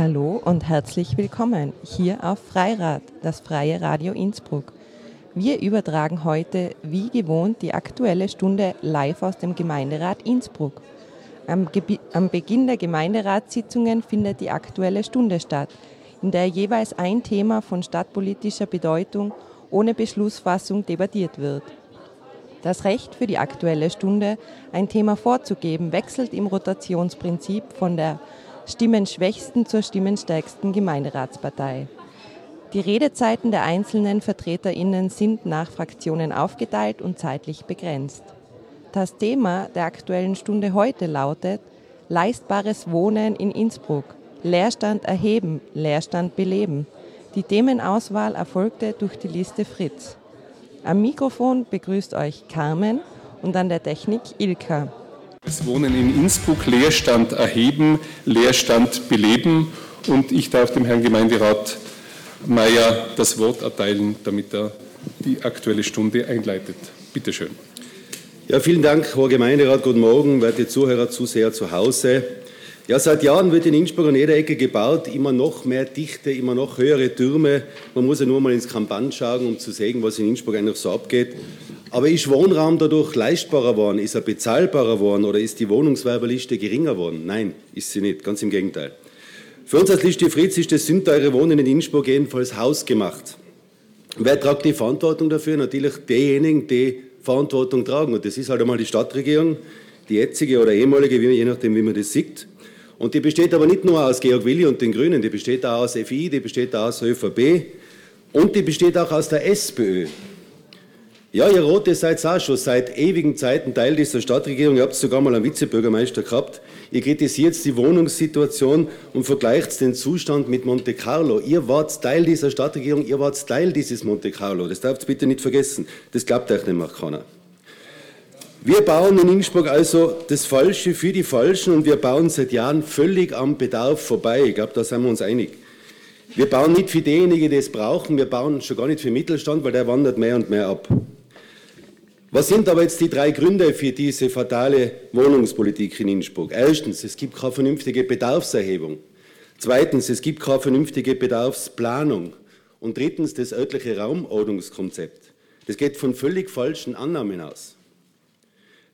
Hallo und herzlich willkommen hier auf Freirad, das freie Radio Innsbruck. Wir übertragen heute wie gewohnt die aktuelle Stunde live aus dem Gemeinderat Innsbruck. Am, am, Beginn der Gemeinderatssitzungen findet die aktuelle Stunde statt, in der jeweils ein Thema von stadtpolitischer Bedeutung ohne Beschlussfassung debattiert wird. Das Recht für die aktuelle Stunde, ein Thema vorzugeben, wechselt im Rotationsprinzip von der stimmenschwächsten zur stimmenstärksten Gemeinderatspartei. Die Redezeiten der einzelnen VertreterInnen sind nach Fraktionen aufgeteilt und zeitlich begrenzt. Das Thema der aktuellen Stunde heute lautet Leistbares Wohnen in Innsbruck, Leerstand erheben, Leerstand beleben. Die Themenauswahl erfolgte durch die Liste Fritz. Am Mikrofon begrüßt euch Carmen und an der Technik Ilka. Das Wohnen in Innsbruck, Leerstand erheben, Leerstand beleben. Und ich darf dem Herrn Gemeinderat Mayer das Wort erteilen, damit er die Aktuelle Stunde einleitet. Bitte schön. Ja, vielen Dank, Herr Gemeinderat. Guten Morgen, werte Zuhörer, Zuseher zu Hause. Ja, seit Jahren wird in Innsbruck an jeder Ecke gebaut, immer noch mehr Dichte, immer noch höhere Türme. Man muss ja nur mal ins Kampan schauen, um zu sehen, was in Innsbruck eigentlich so abgeht. Aber ist Wohnraum dadurch leistbarer worden? Ist er bezahlbarer worden oder ist die Wohnungswerberliste geringer worden? Nein, ist sie nicht, ganz im Gegenteil. Für uns als Liste Fritz ist das sündteure Wohnen in Innsbruck jedenfalls hausgemacht. Wer tragt die Verantwortung dafür? Natürlich diejenigen, die Verantwortung tragen. Und das ist halt einmal die Stadtregierung, die jetzige oder ehemalige, je nachdem, wie man das sieht. Und die besteht aber nicht nur aus Georg Willi und den Grünen, die besteht auch aus FI, die besteht auch aus ÖVP und die besteht auch aus der SPÖ. Ja, ihr Rote seid auch schon seit ewigen Zeiten Teil dieser Stadtregierung. Ihr habt sogar mal einen Vizebürgermeister gehabt. Ihr kritisiert die Wohnungssituation und vergleicht den Zustand mit Monte Carlo. Ihr wart Teil dieser Stadtregierung, ihr wart Teil dieses Monte Carlo. Das dürft ihr bitte nicht vergessen. Das glaubt euch nämlich keiner. Wir bauen in Innsbruck also das Falsche für die Falschen und wir bauen seit Jahren völlig am Bedarf vorbei. Ich glaube, da sind wir uns einig. Wir bauen nicht für diejenigen, die es brauchen, wir bauen schon gar nicht für Mittelstand, weil der wandert mehr und mehr ab. Was sind aber jetzt die drei Gründe für diese fatale Wohnungspolitik in Innsbruck? Erstens, es gibt keine vernünftige Bedarfserhebung. Zweitens, es gibt keine vernünftige Bedarfsplanung. Und drittens, das örtliche Raumordnungskonzept. Das geht von völlig falschen Annahmen aus.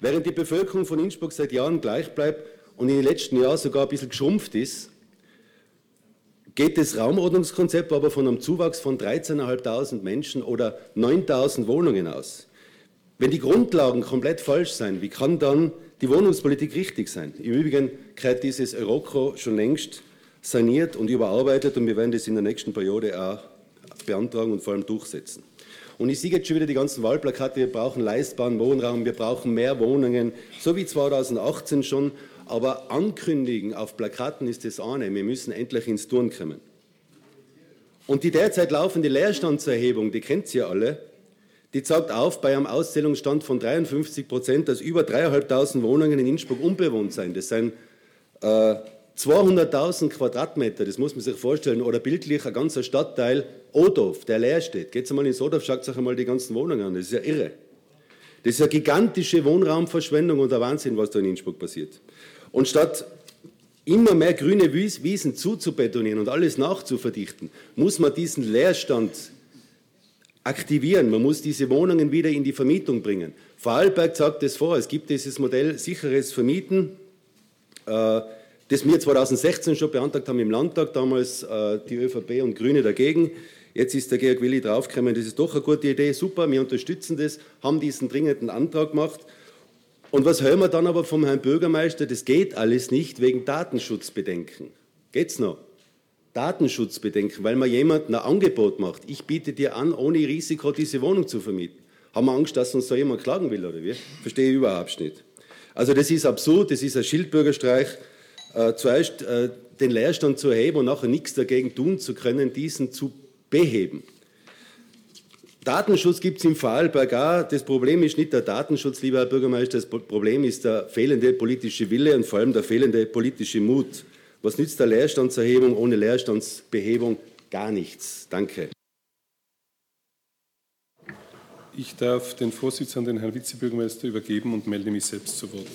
Während die Bevölkerung von Innsbruck seit Jahren gleich bleibt und in den letzten Jahren sogar ein bisschen geschrumpft ist, geht das Raumordnungskonzept aber von einem Zuwachs von 13.500 Menschen oder 9.000 Wohnungen aus. Wenn die Grundlagen komplett falsch sind, wie kann dann die Wohnungspolitik richtig sein? Im Übrigen gehört dieses Euroko schon längst saniert und überarbeitet und wir werden das in der nächsten Periode auch beantragen und vor allem durchsetzen. Und ich sehe jetzt schon wieder die ganzen Wahlplakate, wir brauchen leistbaren Wohnraum, wir brauchen mehr Wohnungen, so wie 2018 schon. Aber ankündigen auf Plakaten ist das eine, wir müssen endlich ins Turn kommen. Und die derzeit laufende Leerstandserhebung, die kennt ihr alle, die zeigt auf bei einem Auszählungsstand von 53 Prozent, dass über 3.500 Wohnungen in Innsbruck unbewohnt sind. Das sind äh, 200.000 Quadratmeter, das muss man sich vorstellen, oder bildlich ein ganzer Stadtteil Odorf, der leer steht. Geht mal ins Odorf, schaut euch einmal die ganzen Wohnungen an, das ist ja irre. Das ist eine gigantische Wohnraumverschwendung und der Wahnsinn, was da in Innsbruck passiert. Und statt immer mehr grüne Wiesen zuzubetonieren und alles nachzuverdichten, muss man diesen Leerstand aktivieren. Man muss diese Wohnungen wieder in die Vermietung bringen. Vorarlberg sagt es vor, es gibt dieses Modell sicheres Vermieten, äh, das wir 2016 schon beantragt haben im Landtag, damals äh, die ÖVP und Grüne dagegen. Jetzt ist der Georg Willi draufgekommen, das ist doch eine gute Idee, super, wir unterstützen das, haben diesen dringenden Antrag gemacht. Und was hören wir dann aber vom Herrn Bürgermeister? Das geht alles nicht wegen Datenschutzbedenken. Geht's noch? Datenschutzbedenken, weil man jemandem ein Angebot macht. Ich biete dir an, ohne Risiko diese Wohnung zu vermieten. Haben wir Angst, dass uns da jemand klagen will, oder wie? Verstehe ich überhaupt nicht. Also das ist absurd, das ist ein Schildbürgerstreich. Äh, zuerst äh, den Leerstand zu erheben und nachher nichts dagegen tun zu können, diesen zu beheben. Datenschutz gibt es im Vorarlberg auch. Das Problem ist nicht der Datenschutz, lieber Herr Bürgermeister, das Problem ist der fehlende politische Wille und vor allem der fehlende politische Mut. Was nützt der Leerstandserhebung ohne Leerstandsbehebung? Gar nichts. Danke. Ich darf den Vorsitzenden, den Herrn Vizebürgermeister übergeben und melde mich selbst zu Wort.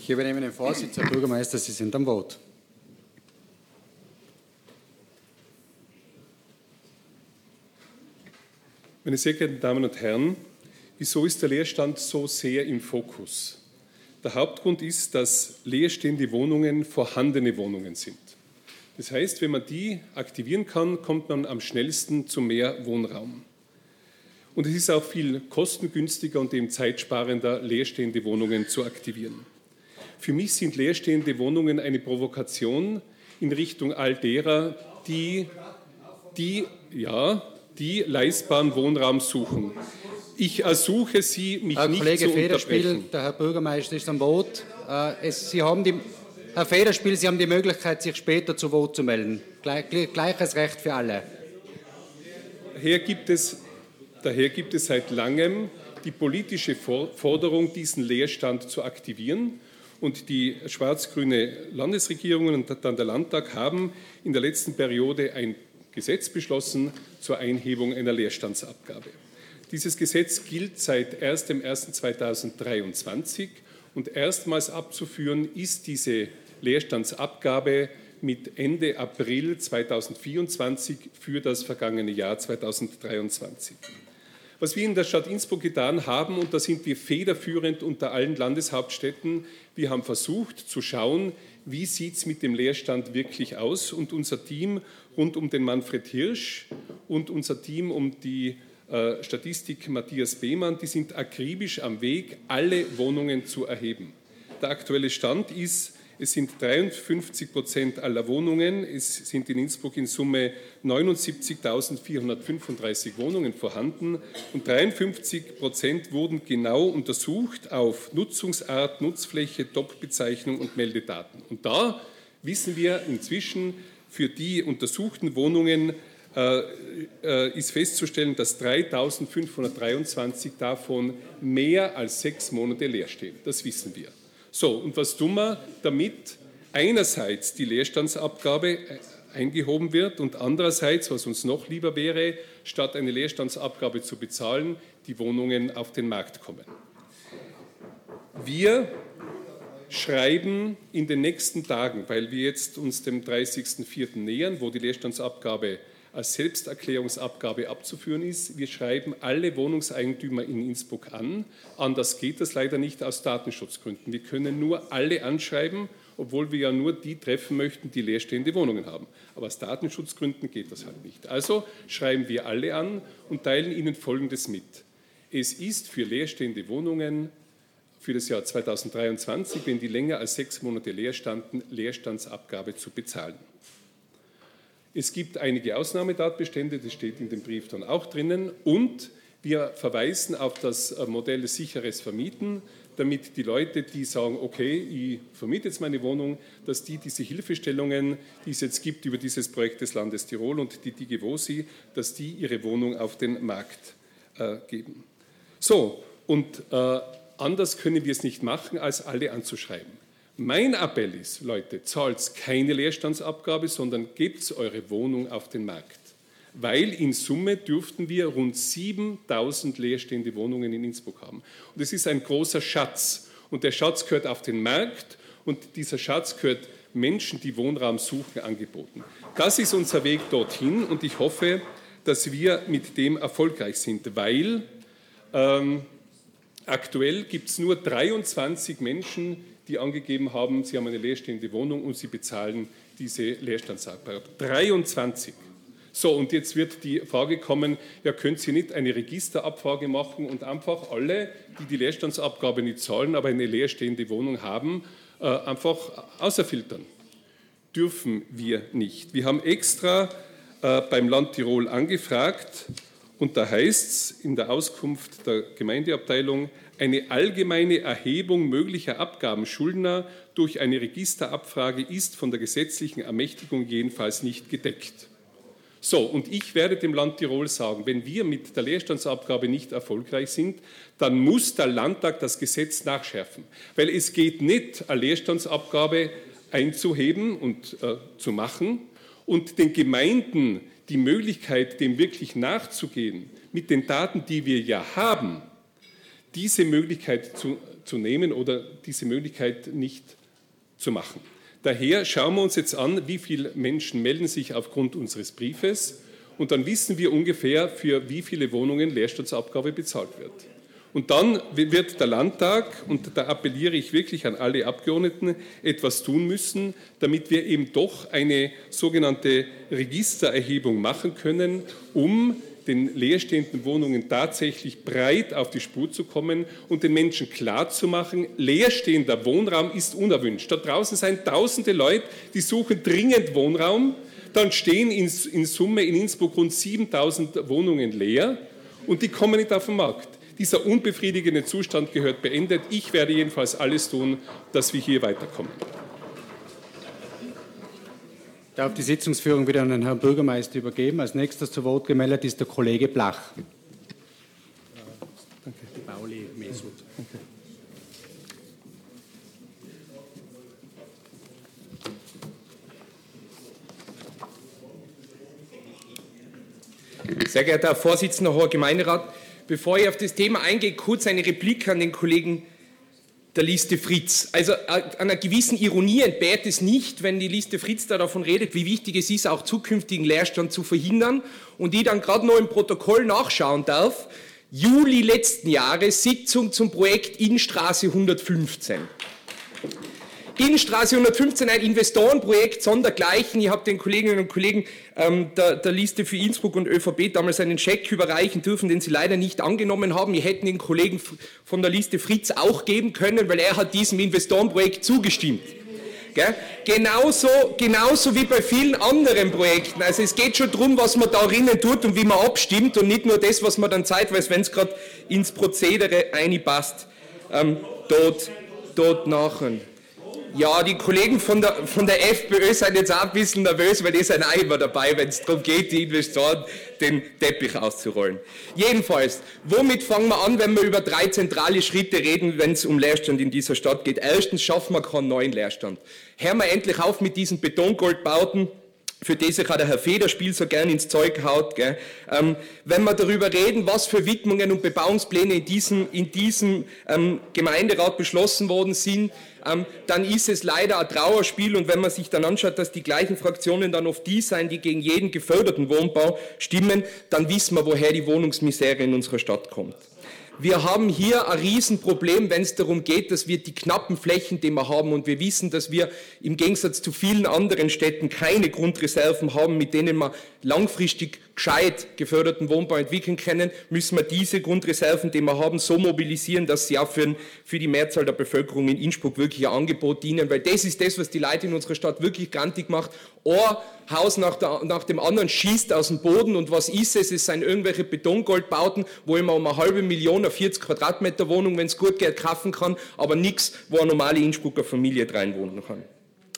Ich übernehme den Vorsitz, Herr Bürgermeister, Sie sind am Wort. Meine sehr geehrten Damen und Herren, wieso ist der Leerstand so sehr im Fokus? Der Hauptgrund ist, dass leerstehende Wohnungen vorhandene Wohnungen sind. Das heißt, wenn man die aktivieren kann, kommt man am schnellsten zu mehr Wohnraum. Und es ist auch viel kostengünstiger und eben zeitsparender, leerstehende Wohnungen zu aktivieren. Für mich sind leerstehende Wohnungen eine Provokation in Richtung all derer, die, die, ja, die leistbaren Wohnraum suchen. Ich ersuche Sie, mich Herr nicht Kollege zu Federspiel, unterbrechen. der Herr Bürgermeister ist am Boot. Äh, es, Sie haben die, Herr Federspiel, Sie haben die Möglichkeit, sich später zu Wort zu melden. Gleich, gleiches Recht für alle. Daher gibt es, daher gibt es seit langem die politische Forderung, diesen Leerstand zu aktivieren. Und die schwarz-grüne Landesregierung und dann der Landtag haben in der letzten Periode ein Gesetz beschlossen zur Einhebung einer Leerstandsabgabe. Dieses Gesetz gilt seit 1.1.2023 und erstmals abzuführen ist diese Leerstandsabgabe mit Ende April 2024 für das vergangene Jahr 2023. Was wir in der Stadt Innsbruck getan haben, und da sind wir federführend unter allen Landeshauptstädten, wir haben versucht zu schauen, wie sieht es mit dem Leerstand wirklich aus. Und unser Team rund um den Manfred Hirsch und unser Team um die äh, Statistik Matthias Behmann, die sind akribisch am Weg, alle Wohnungen zu erheben. Der aktuelle Stand ist, es sind 53 Prozent aller Wohnungen. Es sind in Innsbruck in Summe 79.435 Wohnungen vorhanden und 53 Prozent wurden genau untersucht auf Nutzungsart, Nutzfläche, Top-Bezeichnung und Meldedaten. Und da wissen wir inzwischen, für die untersuchten Wohnungen ist festzustellen, dass 3.523 davon mehr als sechs Monate leer stehen. Das wissen wir. So, und was tun wir, damit einerseits die Leerstandsabgabe äh, eingehoben wird und andererseits, was uns noch lieber wäre, statt eine Leerstandsabgabe zu bezahlen, die Wohnungen auf den Markt kommen. Wir schreiben in den nächsten Tagen, weil wir jetzt uns dem 30.04. nähern, wo die Leerstandsabgabe als Selbsterklärungsabgabe abzuführen ist. Wir schreiben alle Wohnungseigentümer in Innsbruck an. Anders geht das leider nicht aus Datenschutzgründen. Wir können nur alle anschreiben, obwohl wir ja nur die treffen möchten, die leerstehende Wohnungen haben. Aber aus Datenschutzgründen geht das halt nicht. Also schreiben wir alle an und teilen ihnen Folgendes mit. Es ist für leerstehende Wohnungen für das Jahr 2023, wenn die länger als sechs Monate leer standen, Leerstandsabgabe zu bezahlen. Es gibt einige Ausnahmetatbestände, das steht in dem Brief dann auch drinnen. Und wir verweisen auf das äh, Modell sicheres Vermieten, damit die Leute, die sagen, okay, ich vermiete jetzt meine Wohnung, dass die diese Hilfestellungen, die es jetzt gibt über dieses Projekt des Landes Tirol und die Digivosi, dass die ihre Wohnung auf den Markt äh, geben. So, und äh, anders können wir es nicht machen, als alle anzuschreiben. Mein Appell ist, Leute, zahlt keine Leerstandsabgabe, sondern gebt eure Wohnung auf den Markt. Weil in Summe dürften wir rund 7000 leerstehende Wohnungen in Innsbruck haben. Und es ist ein großer Schatz. Und der Schatz gehört auf den Markt und dieser Schatz gehört Menschen, die Wohnraum suchen, angeboten. Das ist unser Weg dorthin und ich hoffe, dass wir mit dem erfolgreich sind, weil ähm, aktuell gibt es nur 23 Menschen, die angegeben haben, sie haben eine leerstehende Wohnung und sie bezahlen diese Leerstandsabgabe. 23. So, und jetzt wird die Frage kommen, ja, können Sie nicht eine Registerabfrage machen und einfach alle, die die Leerstandsabgabe nicht zahlen, aber eine leerstehende Wohnung haben, äh, einfach außerfiltern? Dürfen wir nicht. Wir haben extra äh, beim Land Tirol angefragt und da heißt es in der Auskunft der Gemeindeabteilung, eine allgemeine Erhebung möglicher Abgaben Schuldner durch eine Registerabfrage ist von der gesetzlichen Ermächtigung jedenfalls nicht gedeckt. So, und ich werde dem Land Tirol sagen, wenn wir mit der Leerstandsabgabe nicht erfolgreich sind, dann muss der Landtag das Gesetz nachschärfen. Weil es geht nicht, eine Leerstandsabgabe einzuheben und äh, zu machen und den Gemeinden die Möglichkeit, dem wirklich nachzugehen, mit den Daten, die wir ja haben, diese Möglichkeit zu, zu nehmen oder diese Möglichkeit nicht zu machen. Daher schauen wir uns jetzt an, wie viele Menschen melden sich aufgrund unseres Briefes und dann wissen wir ungefähr, für wie viele Wohnungen Leerstandsabgabe bezahlt wird. Und dann wird der Landtag, und da appelliere ich wirklich an alle Abgeordneten, etwas tun müssen, damit wir eben doch eine sogenannte Registererhebung machen können, um den leerstehenden Wohnungen tatsächlich breit auf die Spur zu kommen und den Menschen klarzumachen, leerstehender Wohnraum ist unerwünscht. Da draußen sind tausende Leute, die suchen dringend Wohnraum. Dann stehen in, in Summe in Innsbruck rund 7000 Wohnungen leer und die kommen nicht auf den Markt. Dieser unbefriedigende Zustand gehört beendet. Ich werde jedenfalls alles tun, dass wir hier weiterkommen. Ich darf die Sitzungsführung wieder an den Herrn Bürgermeister übergeben. Als nächstes zu Wort gemeldet ist der Kollege Blach. Danke. Pauli Mesut. Danke. Sehr geehrter Herr Vorsitzender, hoher Gemeinderat, Bevor ich auf das Thema eingehe, kurz eine Replik an den Kollegen der Liste Fritz. Also äh, einer gewissen Ironie entbehrt es nicht, wenn die Liste Fritz da davon redet, wie wichtig es ist, auch zukünftigen Leerstand zu verhindern und die dann gerade noch im Protokoll nachschauen darf. Juli letzten Jahres Sitzung zum Projekt Innenstraße 115. Innenstraße 115, ein Investorenprojekt sondergleichen. Ich habe den Kolleginnen und Kollegen ähm, der, der, Liste für Innsbruck und ÖVP damals einen Scheck überreichen dürfen, den sie leider nicht angenommen haben. Wir hätten den Kollegen von der Liste Fritz auch geben können, weil er hat diesem Investorenprojekt zugestimmt. Gell? Genauso, genauso wie bei vielen anderen Projekten. Also es geht schon darum, was man da drinnen tut und wie man abstimmt und nicht nur das, was man dann zeitweise, wenn es gerade ins Prozedere einpasst, ähm, dort, dort nachher. Ja, die Kollegen von der, von der FPÖ sind jetzt auch ein bisschen nervös, weil die sind auch immer dabei, wenn es darum geht, die Investoren den Teppich auszurollen. Jedenfalls, womit fangen wir an, wenn wir über drei zentrale Schritte reden, wenn es um Leerstand in dieser Stadt geht? Erstens schaffen wir keinen neuen Leerstand. Hören wir endlich auf mit diesen Betongoldbauten für die sich auch der Herr Federspiel so gern ins Zeug haut. Gell? Ähm, wenn wir darüber reden, was für Widmungen und Bebauungspläne in diesem, in diesem ähm, Gemeinderat beschlossen worden sind, ähm, dann ist es leider ein Trauerspiel. Und wenn man sich dann anschaut, dass die gleichen Fraktionen dann oft die sein, die gegen jeden geförderten Wohnbau stimmen, dann wissen wir, woher die Wohnungsmisere in unserer Stadt kommt. Wir haben hier ein Riesenproblem, wenn es darum geht, dass wir die knappen Flächen, die wir haben, und wir wissen, dass wir im Gegensatz zu vielen anderen Städten keine Grundreserven haben, mit denen wir langfristig gescheit geförderten Wohnbau entwickeln können, müssen wir diese Grundreserven, die wir haben, so mobilisieren, dass sie auch für, für die Mehrzahl der Bevölkerung in Innsbruck wirklich ein Angebot dienen, weil das ist das, was die Leute in unserer Stadt wirklich grantig macht. Ein Haus nach, der, nach dem anderen schießt aus dem Boden und was ist es? Es sind irgendwelche Betongoldbauten, wo ich mir um eine halbe Million, eine 40 Quadratmeter Wohnung, wenn es gut geht, kaufen kann, aber nichts, wo eine normale Innsbrucker Familie rein wohnen kann.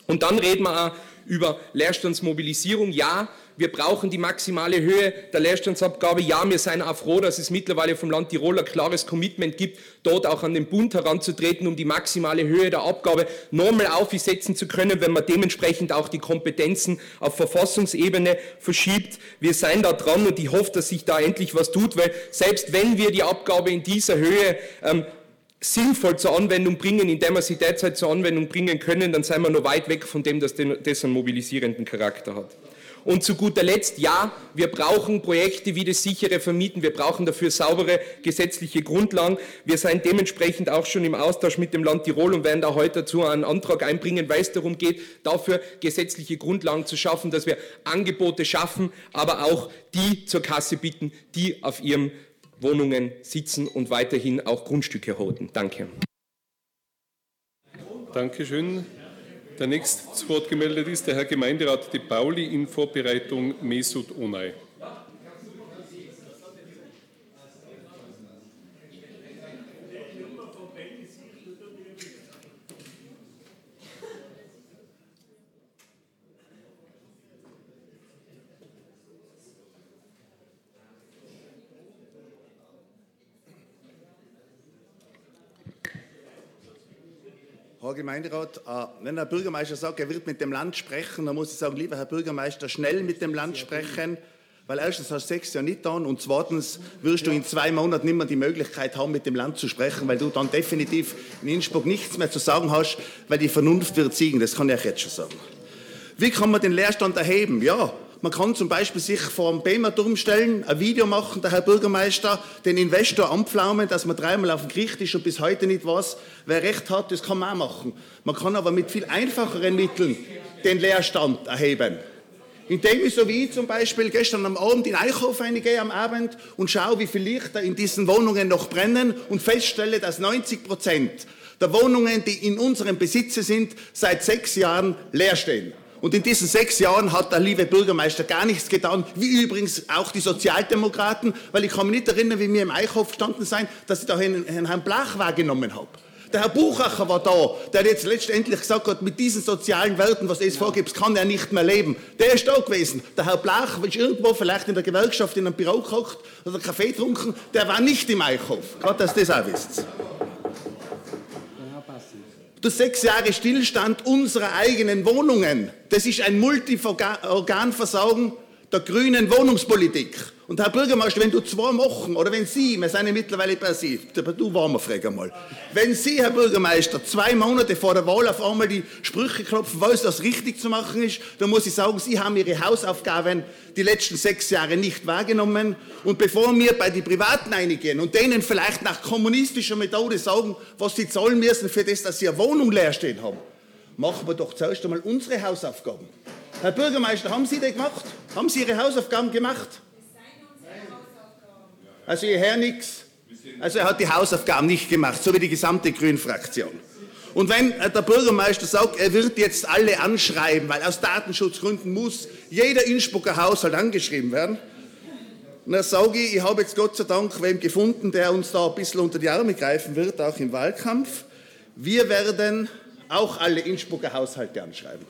Und dann reden wir auch über Leerstandsmobilisierung. Ja, wir brauchen die maximale Höhe der Leerstandsabgabe. Ja, wir sind auch froh, dass es mittlerweile vom Land Tirol ein klares Commitment gibt, dort auch an den Bund heranzutreten, um die maximale Höhe der Abgabe nochmal aufsetzen zu können, wenn man dementsprechend auch die Kompetenzen auf Verfassungsebene verschiebt. Wir sind da dran und ich hoffe, dass sich da endlich was tut, weil selbst wenn wir die Abgabe in dieser Höhe ähm, sinnvoll zur Anwendung bringen, indem wir sie derzeit zur Anwendung bringen können, dann sind wir noch weit weg von dem, dass das einen mobilisierenden Charakter hat. Und zu guter Letzt, ja, wir brauchen Projekte wie das sichere Vermieten, wir brauchen dafür saubere gesetzliche Grundlagen. Wir sind dementsprechend auch schon im Austausch mit dem Land Tirol und werden da heute dazu einen Antrag einbringen, weil es darum geht, dafür gesetzliche Grundlagen zu schaffen, dass wir Angebote schaffen, aber auch die zur Kasse bitten, die auf ihrem Wohnungen sitzen und weiterhin auch Grundstücke halten. Danke. Dankeschön. Der nächste zu Wort gemeldet ist der Herr Gemeinderat De Pauli in Vorbereitung Mesut Onay. Herr Gemeinderat, äh, wenn der Bürgermeister sagt, er wird mit dem Land sprechen, dann muss ich sagen, lieber Herr Bürgermeister, schnell mit dem Land sprechen, weil erstens hast du sechs Jahre nicht dann und zweitens wirst du in zwei Monaten nicht mehr die Möglichkeit haben, mit dem Land zu sprechen, weil du dann definitiv in Innsbruck nichts mehr zu sagen hast, weil die Vernunft wird siegen, das kann ich euch jetzt schon sagen. Wie kann man den Leerstand erheben? Ja, Man kann zum Beispiel sich vor dem BEMA-Turm stellen, ein Video machen, der Herr Bürgermeister, den Investor anpflaumen, dass man dreimal auf dem Gericht ist und bis heute nicht weiß, wer Recht hat, das kann man auch machen. Man kann aber mit viel einfacheren Mitteln den Leerstand erheben. Indem ich so wie zum Beispiel gestern am Abend in Eichhof eingehe am Abend und schaue, wie viele Lichter in diesen Wohnungen noch brennen und feststelle, dass 90 Prozent der Wohnungen, die in unserem Besitze sind, seit sechs Jahren leer stehen. Und in diesen sechs Jahren hat der liebe Bürgermeister gar nichts getan, wie übrigens auch die Sozialdemokraten, weil ich kann mich nicht erinnern, wie wir im Eichhof gestanden sein, dass ich da Herrn, Herrn Blach wahrgenommen habe. Der Herr Buchacher war da, der jetzt letztendlich gesagt hat, mit diesen sozialen Werten, was es vorgibt, kann er nicht mehr leben. Der ist da gewesen. Der Herr Blach ist irgendwo vielleicht in der Gewerkschaft in einem Büro gekocht oder Kaffee getrunken, der war nicht im Eichhof. Gerade, dass das auch wisst. Durch sechs Jahre Stillstand unserer eigenen Wohnungen. Das ist ein Multiorganversagen der grünen Wohnungspolitik. Und Herr Bürgermeister, wenn du zwei Wochen, oder wenn Sie, wir sind ja mittlerweile per Sie, aber du warm frag einmal, wenn Sie, Herr Bürgermeister, zwei Monate vor der Wahl auf einmal die Sprüche klopfen, es das richtig zu machen ist, dann muss ich sagen, Sie haben Ihre Hausaufgaben die letzten sechs Jahre nicht wahrgenommen. Und bevor wir bei den Privaten einigen und denen vielleicht nach kommunistischer Methode sagen, was sie zahlen müssen für das, dass sie eine Wohnung leer stehen haben, machen wir doch zuerst einmal unsere Hausaufgaben. Herr Bürgermeister, haben Sie das gemacht? Haben Sie Ihre Hausaufgaben gemacht? Also Ihr Herr nix. Also er hat die Hausaufgaben nicht gemacht, so wie die gesamte Grünen-Fraktion. Und wenn äh, der Bürgermeister sagt, er wird jetzt alle anschreiben, weil aus Datenschutzgründen muss jeder Innsbrucker Haushalt angeschrieben werden, dann sage ich, ich habe jetzt Gott sei Dank wem gefunden, der uns da ein bisschen unter die Arme greifen wird, auch im Wahlkampf. Wir werden auch alle Innsbrucker Haushalte anschreiben.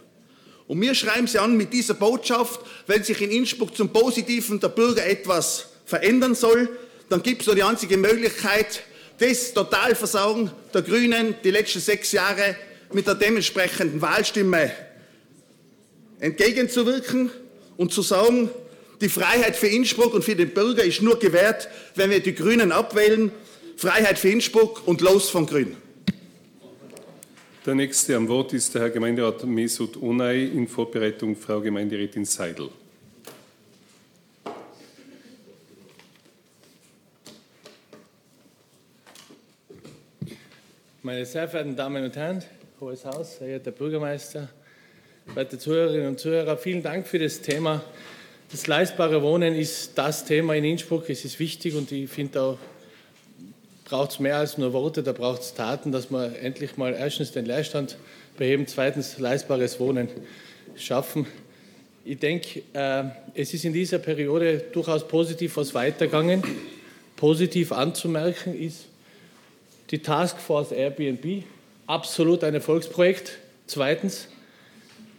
Und wir schreiben sie an mit dieser Botschaft, wenn sich in Innsbruck zum Positiven der Bürger etwas verändern soll, dann gibt es nur die einzige Möglichkeit, das Totalversagen der Grünen die letzten sechs Jahre mit der dementsprechenden Wahlstimme entgegenzuwirken und zu sagen, die Freiheit für Innsbruck und für den Bürger ist nur gewährt, wenn wir die Grünen abwählen. Freiheit für Innsbruck und los von Grün. Der nächste am Wort ist der Herr Gemeinderat Mesut Onay in Vorbereitung Frau Gemeinderätin Seidel. Meine sehr verehrten Damen und Herren, Hohes Haus, verehrter Bürgermeister, werte Zuhörerinnen und Zuhörer, vielen Dank für das Thema. Das leistbare Wohnen ist das Thema in Innsbruck. Es ist wichtig und ich finde auch, braucht es mehr als nur Worte, da braucht es Taten, dass wir endlich mal erstens den Leerstand beheben, zweitens leistbares Wohnen schaffen. Ich denke, äh, es ist in dieser Periode durchaus positiv was weitergegangen. Positiv anzumerken ist, die Taskforce Airbnb, absolut ein Erfolgsprojekt. Zweitens,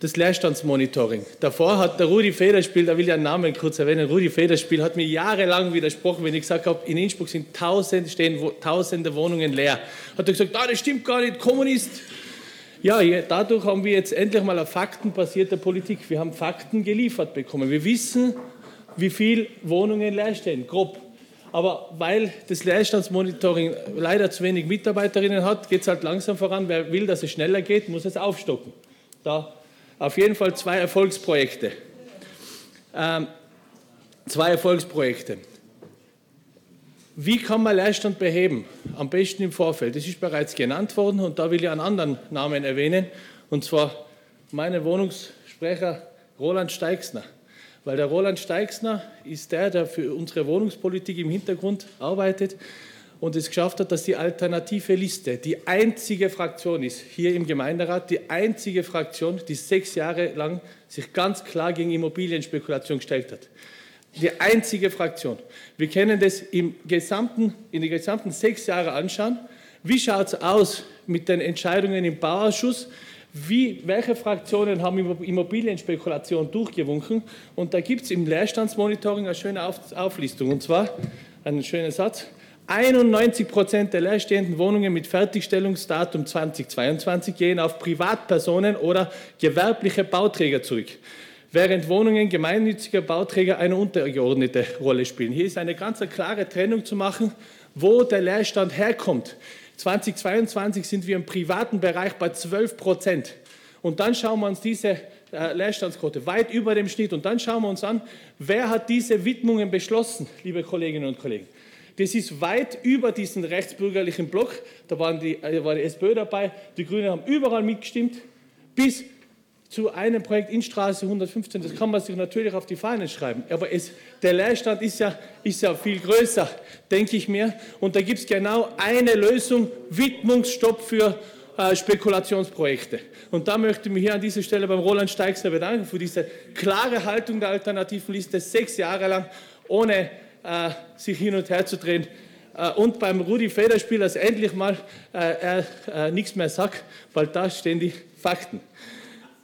das Leerstandsmonitoring. Davor hat der Rudi Federspiel, da will ich einen Namen kurz erwähnen, Rudi Federspiel hat mir jahrelang widersprochen, wenn ich gesagt habe, in Innsbruck sind tausend, stehen tausende Wohnungen leer. Hat er gesagt, ah, das stimmt gar nicht, Kommunist. Ja, dadurch haben wir jetzt endlich mal eine faktenbasierte Politik. Wir haben Fakten geliefert bekommen. Wir wissen, wie viele Wohnungen leer stehen, grob. Aber weil das Leerstandsmonitoring leider zu wenig Mitarbeiterinnen hat, geht es halt langsam voran. Wer will, dass es schneller geht, muss es aufstocken. Da auf jeden Fall zwei Erfolgsprojekte. Ähm, zwei Erfolgsprojekte. Wie kann man Leerstand beheben? Am besten im Vorfeld. Das ist bereits genannt worden und da will ich einen anderen Namen erwähnen, und zwar meinen Wohnungssprecher Roland Steixner. Weil der Roland Steixner ist der, der für unsere Wohnungspolitik im Hintergrund arbeitet und es geschafft hat, dass die alternative Liste die einzige Fraktion ist, hier im Gemeinderat, die einzige Fraktion, die sechs Jahre lang sich ganz klar gegen Immobilienspekulation gestellt hat. Die einzige Fraktion. Wir können das im gesamten, in den gesamten sechs Jahre anschauen. Wie schaut es aus mit den Entscheidungen im Bauausschuss? wie, welche Fraktionen haben Immobilienspekulation durchgewunken. Und da gibt es im Leerstandsmonitoring eine schöne Auf Auflistung. Und zwar einen schönen Satz. 91 Prozent der leerstehenden Wohnungen mit Fertigstellungsdatum 2022 gehen auf Privatpersonen oder gewerbliche Bauträger zurück, während Wohnungen gemeinnütziger Bauträger eine untergeordnete Rolle spielen. Hier ist eine ganz klare Trennung zu machen, wo der Leerstand herkommt. 2022 sind wir im privaten Bereich bei 12 Prozent. Und dann schauen wir uns diese äh, Leerstandsquote, weit über dem Schnitt. Und dann schauen wir uns an, wer hat diese Widmungen beschlossen, liebe Kolleginnen und Kollegen. Das ist weit über diesen rechtsbürgerlichen Block. Da waren die, da war die SPÖ dabei, die Grünen haben überall mitgestimmt, bis zu einem Projekt in Straße 115. Das kann man sich natürlich auf die Fahnen schreiben. Aber es, der Leerstand ist ja, ist ja viel größer, denke ich mir. Und da gibt es genau eine Lösung, Widmungsstopp für äh, Spekulationsprojekte. Und da möchte ich mich hier an dieser Stelle beim Roland Steixler bedanken für diese klare Haltung der alternativen Liste, sechs Jahre lang, ohne äh, sich hin und her zu drehen. Äh, und beim Rudi Federspiel, dass endlich mal äh, er äh, nichts mehr sagt, weil da stehen die Fakten.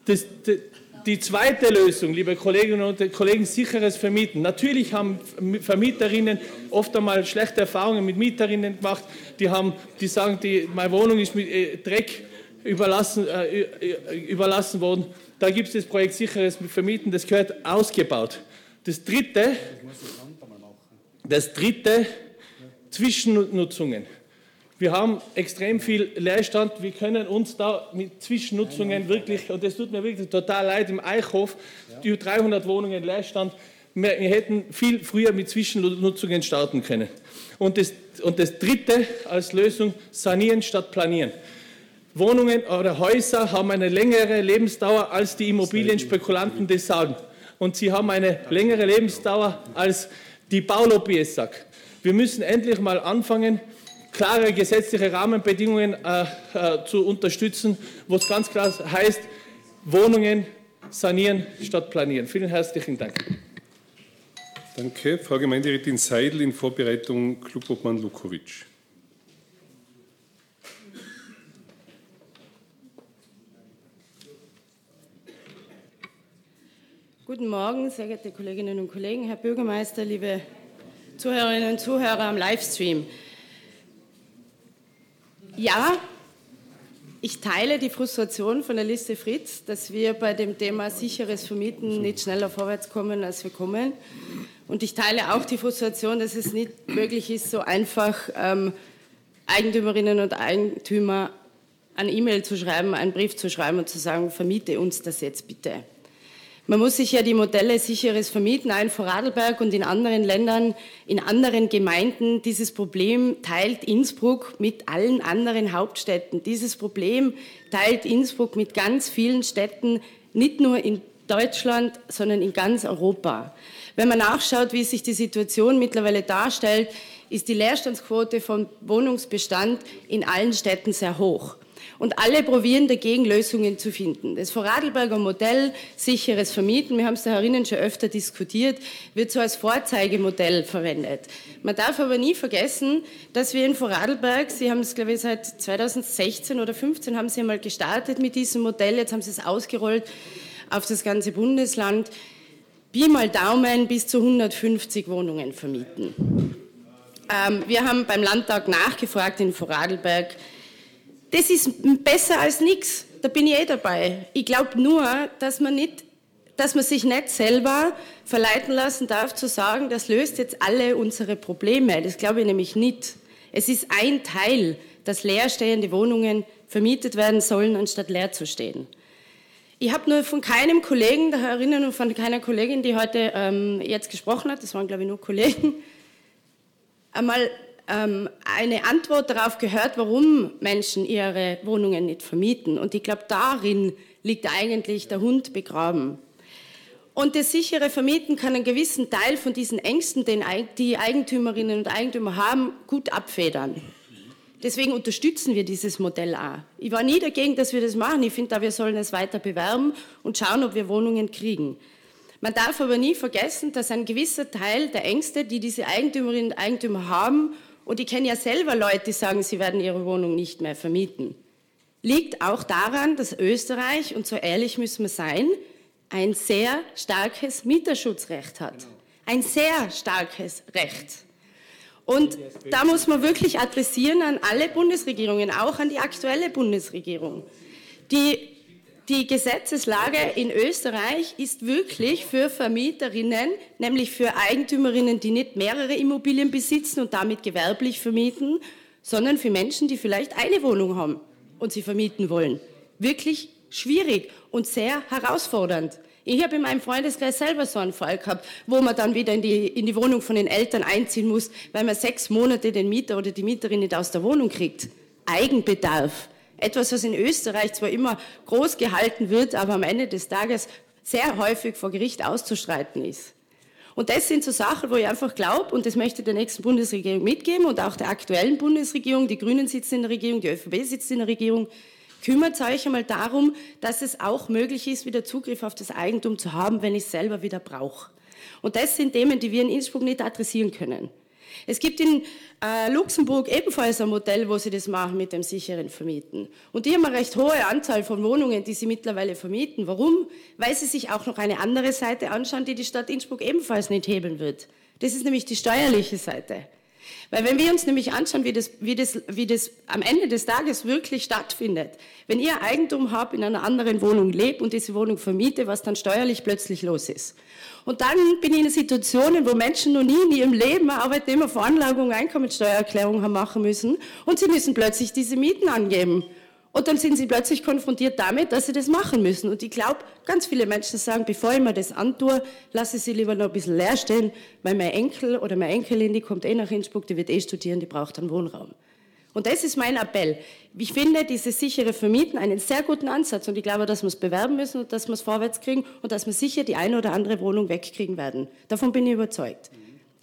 Das, die, die zweite Lösung, liebe Kolleginnen und Kollegen, sicheres Vermieten. Natürlich haben Vermieterinnen oft einmal schlechte Erfahrungen mit Mieterinnen gemacht. Die, haben, die sagen, die, meine Wohnung ist mit äh, Dreck überlassen, äh überlassen worden. Da gibt es das Projekt sicheres Vermieten, das gehört ausgebaut. Das dritte, das dritte Zwischennutzungen. Wir haben extrem viel Leerstand. Wir können uns da mit Zwischennutzungen wirklich, und das tut mir wirklich total leid, im Eichhof, die 300 Wohnungen Leerstand, wir, hätten viel früher mit Zwischennutzungen starten können. Und das, und das Dritte als Lösung, sanieren statt planieren. Wohnungen oder Häuser haben eine längere Lebensdauer, als die Immobilienspekulanten das sagen. Und sie haben eine längere Lebensdauer, als die Baulobby es sagt. Wir müssen endlich mal anfangen, klare gesetzliche Rahmenbedingungen äh, äh, zu unterstützen, wo es ganz klar heißt, Wohnungen sanieren statt planieren. Vielen herzlichen Dank. Danke. Frau Gemeinderätin Seidel in Vorbereitung Klubobmann Lukovic. Guten Morgen, sehr geehrte Kolleginnen und Kollegen, Herr Bürgermeister, liebe Zuhörerinnen und Zuhörer am Livestream. Ja, ich teile die Frustration von der Liste Fritz, dass wir bei dem Thema sicheres Vermieten nicht schneller vorwärts kommen, als wir kommen. Und ich teile auch die Frustration, dass es nicht möglich ist, so einfach ähm, Eigentümerinnen und Eigentümer eine E-Mail zu schreiben, einen Brief zu schreiben und zu sagen, vermiete uns das jetzt bitte. Man muss sich ja die Modelle sicheres Vermieten, ein Vorarlberg und in anderen Ländern, in anderen Gemeinden. Dieses Problem teilt Innsbruck mit allen anderen Hauptstädten. Dieses Problem teilt Innsbruck mit ganz vielen Städten, nicht nur in Deutschland, sondern in ganz Europa. Wenn man nachschaut, wie sich die Situation mittlerweile darstellt, ist die Leerstandsquote vom Wohnungsbestand in allen Städten sehr hoch. Und alle probieren dagegen Lösungen zu finden. Das Vorarlberger Modell, sicheres Vermieten, wir haben es da herinnen schon öfter diskutiert, wird so als Vorzeigemodell verwendet. Man darf aber nie vergessen, dass wir in Vorarlberg, Sie haben es glaube ich seit 2016 oder 2015 haben Sie einmal gestartet mit diesem Modell, jetzt haben Sie es ausgerollt auf das ganze Bundesland, Pi mal Daumen bis zu 150 Wohnungen vermieten. Ähm, wir haben beim Landtag nachgefragt in Vorarlberg, das ist besser als nichts. Da bin ich eh dabei. Ich glaube nur, dass man nicht dass man sich nicht selber verleiten lassen darf zu sagen, das löst jetzt alle unsere Probleme. Das glaube ich nämlich nicht. Es ist ein Teil, dass leerstehende Wohnungen vermietet werden sollen, anstatt leer zu stehen. Ich habe nur von keinem Kollegen da erinnern und von keiner Kollegin, die heute ähm, jetzt gesprochen hat, das waren glaube ich nur Kollegen, einmal ähm, eine Antwort darauf gehört, warum Menschen ihre Wohnungen nicht vermieten. Und ich glaube, darin liegt eigentlich der Hund begraben. Und das sichere Vermieten kann einen gewissen Teil von diesen Ängsten, den die Eigentümerinnen und Eigentümer haben, gut abfedern. Deswegen unterstützen wir dieses Modell auch. Ich war nie dagegen, dass wir das machen. Ich finde, wir sollen es weiter bewerben und schauen, ob wir Wohnungen kriegen. Man darf aber nie vergessen, dass ein gewisser Teil der Ängste, die diese Eigentümerinnen und Eigentümer haben und ich kenne ja selber Leute, die sagen, sie werden ihre Wohnung nicht mehr vermieten. Liegt auch daran, dass Österreich, und so ehrlich müssen wir sein, ein sehr starkes Mieterschutzrecht hat. Ein sehr starkes Recht. Und da muss man wirklich adressieren an alle Bundesregierungen, auch an die aktuelle Bundesregierung. Die die Gesetzeslage in Österreich ist wirklich für Vermieterinnen, nämlich für Eigentümerinnen, die nicht mehrere Immobilien besitzen und damit gewerblich vermieten, sondern für Menschen, die vielleicht eine Wohnung haben und sie vermieten wollen. Wirklich schwierig und sehr herausfordernd. Ich habe in meinem Freundeskreis selber so einen Fall gehabt, wo man dann wieder in die, in die Wohnung von den Eltern einziehen muss, weil man sechs Monate den Mieter oder die Mieterin nicht aus der Wohnung kriegt. Eigenbedarf. Etwas, was in Österreich zwar immer groß gehalten wird, aber am Ende des Tages sehr häufig vor Gericht auszustreiten ist. Und das sind so Sachen, wo ich einfach glaube, und das möchte der nächsten Bundesregierung mitgeben und auch der aktuellen Bundesregierung, die Grünen sitzen in der Regierung, die ÖVP sitzt in der Regierung, kümmert euch einmal darum, dass es auch möglich ist, wieder Zugriff auf das Eigentum zu haben, wenn ich es selber wieder brauche. Und das sind Themen, die wir in Innsbruck nicht adressieren können. Es gibt in äh, Luxemburg ebenfalls ein Modell, wo sie das machen mit dem sicheren Vermieten. Und die haben eine recht hohe Anzahl von Wohnungen, die sie mittlerweile vermieten. Warum? Weil sie sich auch noch eine andere Seite anschauen, die die Stadt Innsbruck ebenfalls nicht hebeln wird. Das ist nämlich die steuerliche Seite. Weil wenn wir uns nämlich anschauen, wie das, wie, das, wie das am Ende des Tages wirklich stattfindet, wenn ihr Eigentum habt, in einer anderen Wohnung lebt und diese Wohnung vermiete, was dann steuerlich plötzlich los ist. Und dann bin ich in Situationen, wo Menschen noch nie in ihrem Leben eine Arbeitnehmerveranlagung, Einkommensteuererklärung haben machen müssen und sie müssen plötzlich diese Mieten angeben. Und dann sind sie plötzlich konfrontiert damit, dass sie das machen müssen. Und ich glaube, ganz viele Menschen sagen, bevor ich mir das antue, lasse ich sie lieber noch ein bisschen leer stehen, weil mein Enkel oder meine Enkelin, die kommt eh nach Innsbruck, die wird eh studieren, die braucht einen Wohnraum. Und das ist mein Appell. Ich finde dieses sichere Vermieten einen sehr guten Ansatz und ich glaube, dass wir es bewerben müssen und dass wir es vorwärts kriegen und dass wir sicher die eine oder andere Wohnung wegkriegen werden. Davon bin ich überzeugt.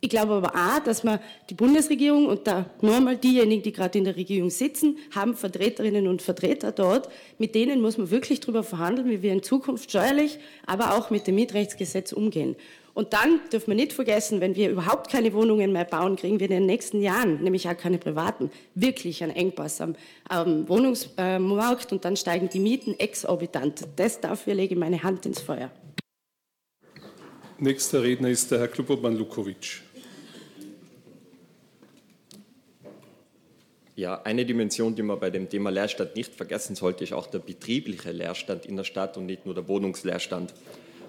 Ich glaube aber auch, dass man die Bundesregierung und da nur einmal diejenigen, die gerade in der Regierung sitzen, haben Vertreterinnen und Vertreter dort. Mit denen muss man wirklich darüber verhandeln, wie wir in Zukunft steuerlich, aber auch mit dem Mietrechtsgesetz umgehen. Und dann dürfen wir nicht vergessen, wenn wir überhaupt keine Wohnungen mehr bauen, kriegen wir in den nächsten Jahren, nämlich auch keine privaten, wirklich einen Engpass am, am Wohnungsmarkt und dann steigen die Mieten exorbitant. Das dafür lege ich meine Hand ins Feuer. Nächster Redner ist der Herr Klubobmann Ja, eine Dimension, die man bei dem Thema Leerstand nicht vergessen sollte, ist auch der betriebliche Leerstand in der Stadt und nicht nur der Wohnungsleerstand.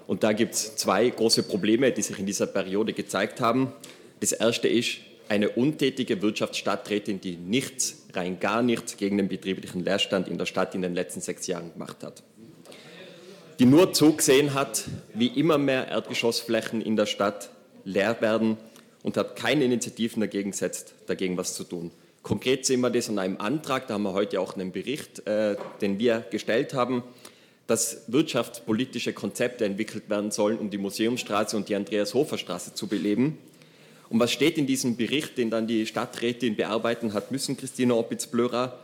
Und da gibt es zwei große Probleme, die sich in dieser Periode gezeigt haben. Das erste ist eine untätige Wirtschaftsstadträtin, die nichts, rein gar nichts gegen den betrieblichen Leerstand in der Stadt in den letzten sechs Jahren gemacht hat. Die nur zugesehen hat, wie immer mehr Erdgeschossflächen in der Stadt leer werden und hat keine Initiativen dagegen gesetzt, dagegen was zu tun. Konkret sehen wir das an einem Antrag, da haben wir heute auch einen Bericht, äh, den wir gestellt haben, dass wirtschaftspolitische Konzepte entwickelt werden sollen, um die Museumstraße und die Andreas-Hofer-Straße zu beleben. Und was steht in diesem Bericht, den dann die Stadträtin bearbeiten hat müssen, Christina Opitz-Blörer?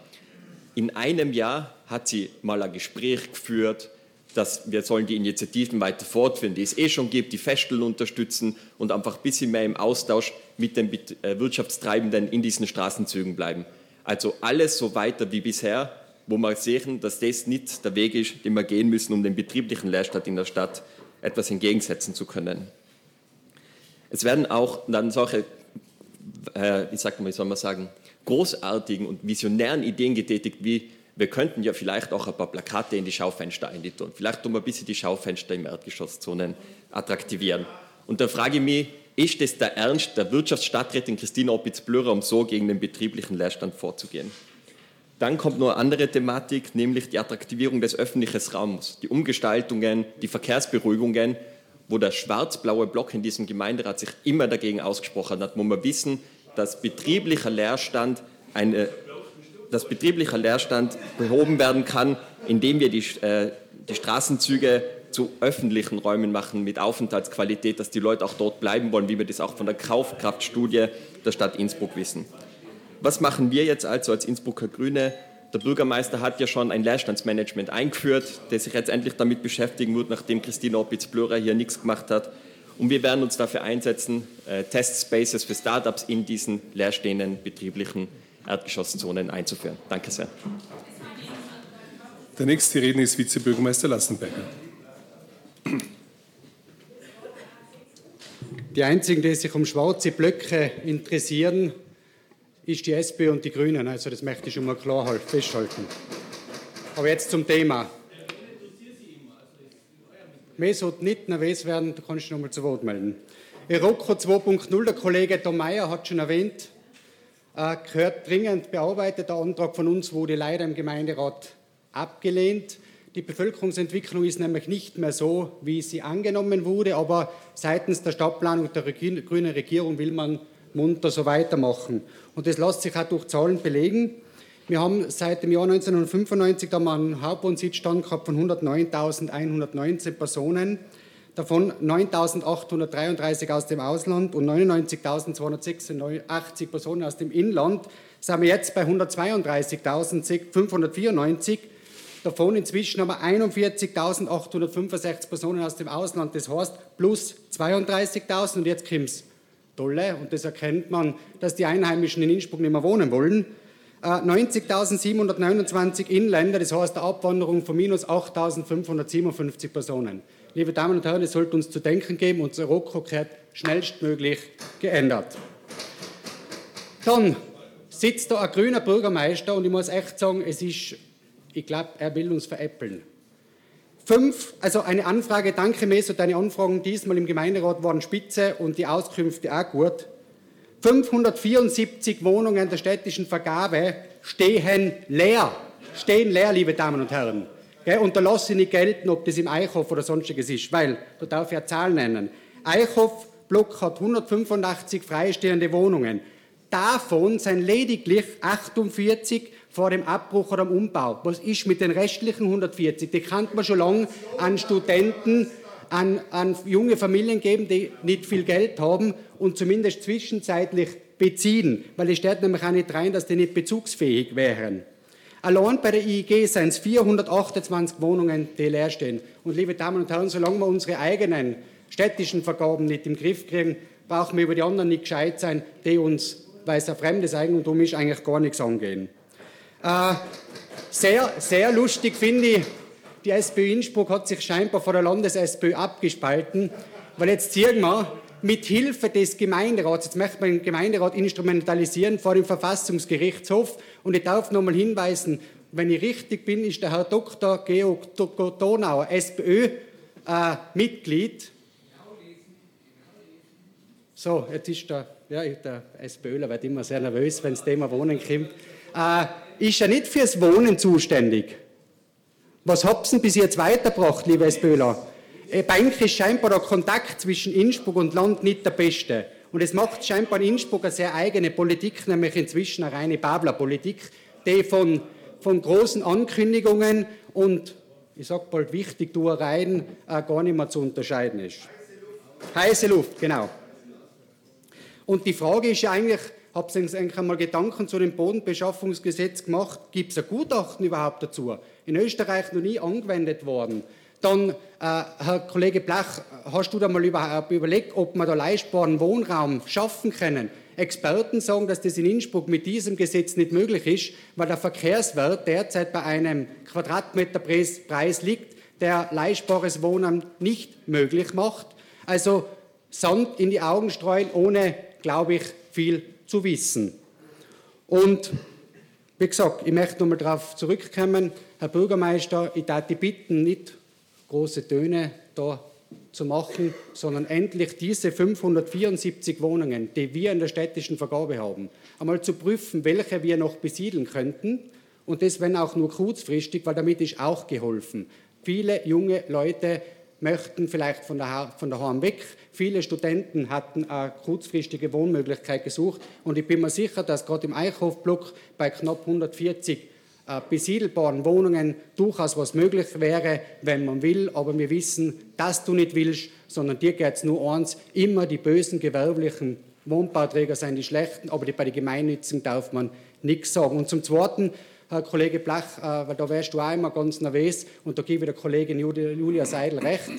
In einem Jahr hat sie mal ein Gespräch geführt, dass wir sollen die Initiativen weiter fortführen, die es eh schon gibt, die Feststellen unterstützen und einfach ein bisschen mehr im Austausch mit den äh, Wirtschaftstreibenden in diesen Straßenzügen bleiben. Also alles so weiter wie bisher, wo wir sehen, dass das nicht der Weg ist, den wir gehen müssen, um den betrieblichen Leerstand in der Stadt etwas entgegensetzen zu können. Es werden auch dann solche, äh, wie, sagt man, wie soll man sagen, großartigen und visionären Ideen getätigt, wie wir könnten ja vielleicht auch ein paar Plakate in die Schaufenster eintun. Vielleicht tun wir ein bisschen die Schaufenster im Erdgeschosszonen attraktivieren. Und da frage ich mich, ist es der Ernst der Wirtschaftsstadträtin Christina Opitz-Blörer, um so gegen den betrieblichen Leerstand vorzugehen? Dann kommt noch eine andere Thematik, nämlich die Attraktivierung des öffentlichen Raums, die Umgestaltungen, die Verkehrsberuhigungen, wo der schwarz-blaue Block in diesem Gemeinderat sich immer dagegen ausgesprochen hat, wo wir wissen, dass betrieblicher Leerstand eine dass betrieblicher Leerstand behoben werden kann, indem wir die, äh, die Straßenzüge zu öffentlichen Räumen machen mit Aufenthaltsqualität, dass die Leute auch dort bleiben wollen, wie wir das auch von der Kaufkraftstudie der Stadt Innsbruck wissen. Was machen wir jetzt also als Innsbrucker Grüne? Der Bürgermeister hat ja schon ein Leerstandsmanagement eingeführt, das sich jetzt endlich damit beschäftigen wird, nachdem Christine Opitz-Blörer hier nichts gemacht hat. Und wir werden uns dafür einsetzen, äh, Testspaces für Startups in diesen leerstehenden betrieblichen Erdgeschosszonen einzuführen. Danke sehr. Der nächste Redner ist Vizebürgermeister Lassenberger. Die einzigen, die sich um schwarze Blöcke interessieren, ist die SP und die Grünen. Also das möchte ich schon mal klar festhalten. Aber jetzt zum Thema. Mehr sollte nicht nervös werden, da kannst du noch mal zu Wort melden. Rocco 2.0, der Kollege Tom Meyer hat schon erwähnt, äh, gehört dringend bearbeitet. Der Antrag von uns wurde leider im Gemeinderat abgelehnt. Die Bevölkerungsentwicklung ist nämlich nicht mehr so, wie sie angenommen wurde, aber seitens der Stadtplanung der grünen Regierung will man munter so weitermachen. Und das lässt sich auch durch Zahlen belegen. Wir haben seit dem Jahr 1995 da mal einen Hauptwohnsitzstand gehabt von 109.119 Personen, davon 9.833 aus dem Ausland und 99.286 Personen aus dem Inland. Sind wir jetzt bei 132.594. Davon inzwischen haben wir 41.865 Personen aus dem Ausland, das heißt plus 32.000 und jetzt kommt es tolle und das erkennt man, dass die Einheimischen in Innsbruck nicht mehr wohnen wollen. 90.729 äh, Inländer, das heißt eine Abwanderung von minus 8.557 Personen. Liebe Damen und Herren, es sollte uns zu denken geben, unser Rokro gehört schnellstmöglich geändert. Dann sitzt da ein grüner Bürgermeister und ich muss echt sagen, es ist, ich glaube, er will uns veräppeln. Fünf, also eine Anfrage, danke Meso, deine Anfragen diesmal im Gemeinderat waren spitze und die Auskünfte auch gut. 574 Wohnungen der städtischen Vergabe stehen leer. Stehen leer, liebe Damen und Herren. Und da lasse ich nicht gelten, ob das im Eichhof oder sonstiges ist, weil, da darf ich ja Zahlen nennen. Eichhof Block hat 185 freistehende Wohnungen. Davon sind lediglich 48 vor dem Abbruch oder dem Umbau. Was ist mit den restlichen 140? Die kann man schon lange an Studenten an, an junge Familien geben, die nicht viel Geld haben und zumindest zwischenzeitlich beziehen, weil es steht nämlich auch nicht rein, dass die nicht bezugsfähig wären. Allein bei der IEG sind es 428 Wohnungen, die leer stehen. Und liebe Damen und Herren, solange wir unsere eigenen städtischen Vergaben nicht im Griff kriegen, brauchen wir über die anderen nicht gescheit sein, die uns, weil es ein fremdes Eigentum ist, eigentlich gar nichts angehen. Äh, sehr, sehr lustig finde ich, die SPÖ Innsbruck hat sich scheinbar von der Landes-SPÖ abgespalten, weil jetzt sehen wir, mit Hilfe des Gemeinderats, jetzt möchte man den Gemeinderat instrumentalisieren vor dem Verfassungsgerichtshof und ich darf noch mal hinweisen, wenn ich richtig bin, ist der Herr Dr. Georg Donauer, SPÖ, äh, Mitglied. So, jetzt ist der, ja, der SPÖler wird immer sehr nervös, wenn das Thema Wohnen kommt. Äh, ist er nicht fürs Wohnen zuständig? Was habt ihr bis jetzt weitergebracht, liebe SPÖler? Äh, euch ist scheinbar der Kontakt zwischen Innsbruck und Land nicht der beste. Und es macht scheinbar in Innsbruck eine sehr eigene Politik, nämlich inzwischen eine reine Babler-Politik, die von, von großen Ankündigungen und, ich sag bald Wichtigtuereien, äh, gar nicht mehr zu unterscheiden ist. Heiße Luft, genau. Und die Frage ist ja eigentlich, habt ihr eigentlich einmal Gedanken zu dem Bodenbeschaffungsgesetz gemacht? Gibt es ein Gutachten überhaupt dazu? in Österreich noch nie angewendet worden. Dann, äh, Herr Kollege Blach, hast du da mal über, überlegt, ob wir da leistbaren Wohnraum schaffen können? Experten sagen, dass das in Innsbruck mit diesem Gesetz nicht möglich ist, weil der Verkehrswert derzeit bei einem Quadratmeterpreis liegt, der leistbares Wohnen nicht möglich macht. Also Sand in die Augen streuen, ohne, glaube ich, viel zu wissen. Und wie gesagt, ich möchte nochmal darauf zurückkommen, Herr Bürgermeister, ich darf die bitten, nicht große Töne da zu machen, sondern endlich diese 574 Wohnungen, die wir in der städtischen Vergabe haben, einmal zu prüfen, welche wir noch besiedeln könnten und das, wenn auch nur kurzfristig, weil damit ist auch geholfen. Viele junge Leute möchten vielleicht von der, von daheim weg. Viele Studenten hatten eine kurzfristige Wohnmöglichkeit gesucht und ich bin mir sicher, dass gerade im Eichhofblock bei knapp 140 äh, besiedelbaren Wohnungen durchaus was möglich wäre, wenn man will. Aber wir wissen, dass du nicht willst, sondern dir geht es nur eins, immer die bösen gewerblichen Wohnbauträger sind die schlechten, aber die, bei den Gemeinnützigen darf man nichts sagen. Und zum Zweiten, Herr Kollege Blach, äh, weil da wärst du auch immer ganz nervös und da gebe ich der Kollegin Julia Seidel recht,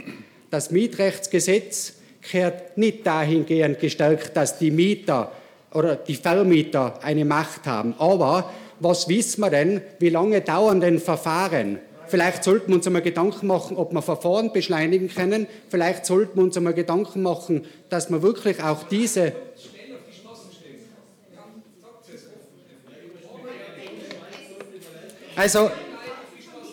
das Mietrechtsgesetz kehrt nicht dahingehend gestärkt, dass die Mieter oder die Vermieter eine Macht haben, aber was wissen wir denn, wie lange dauern denn Verfahren? Vielleicht sollten wir uns einmal Gedanken machen, ob wir Verfahren beschleunigen können. Vielleicht sollten wir uns einmal Gedanken machen, dass wir wirklich auch diese also,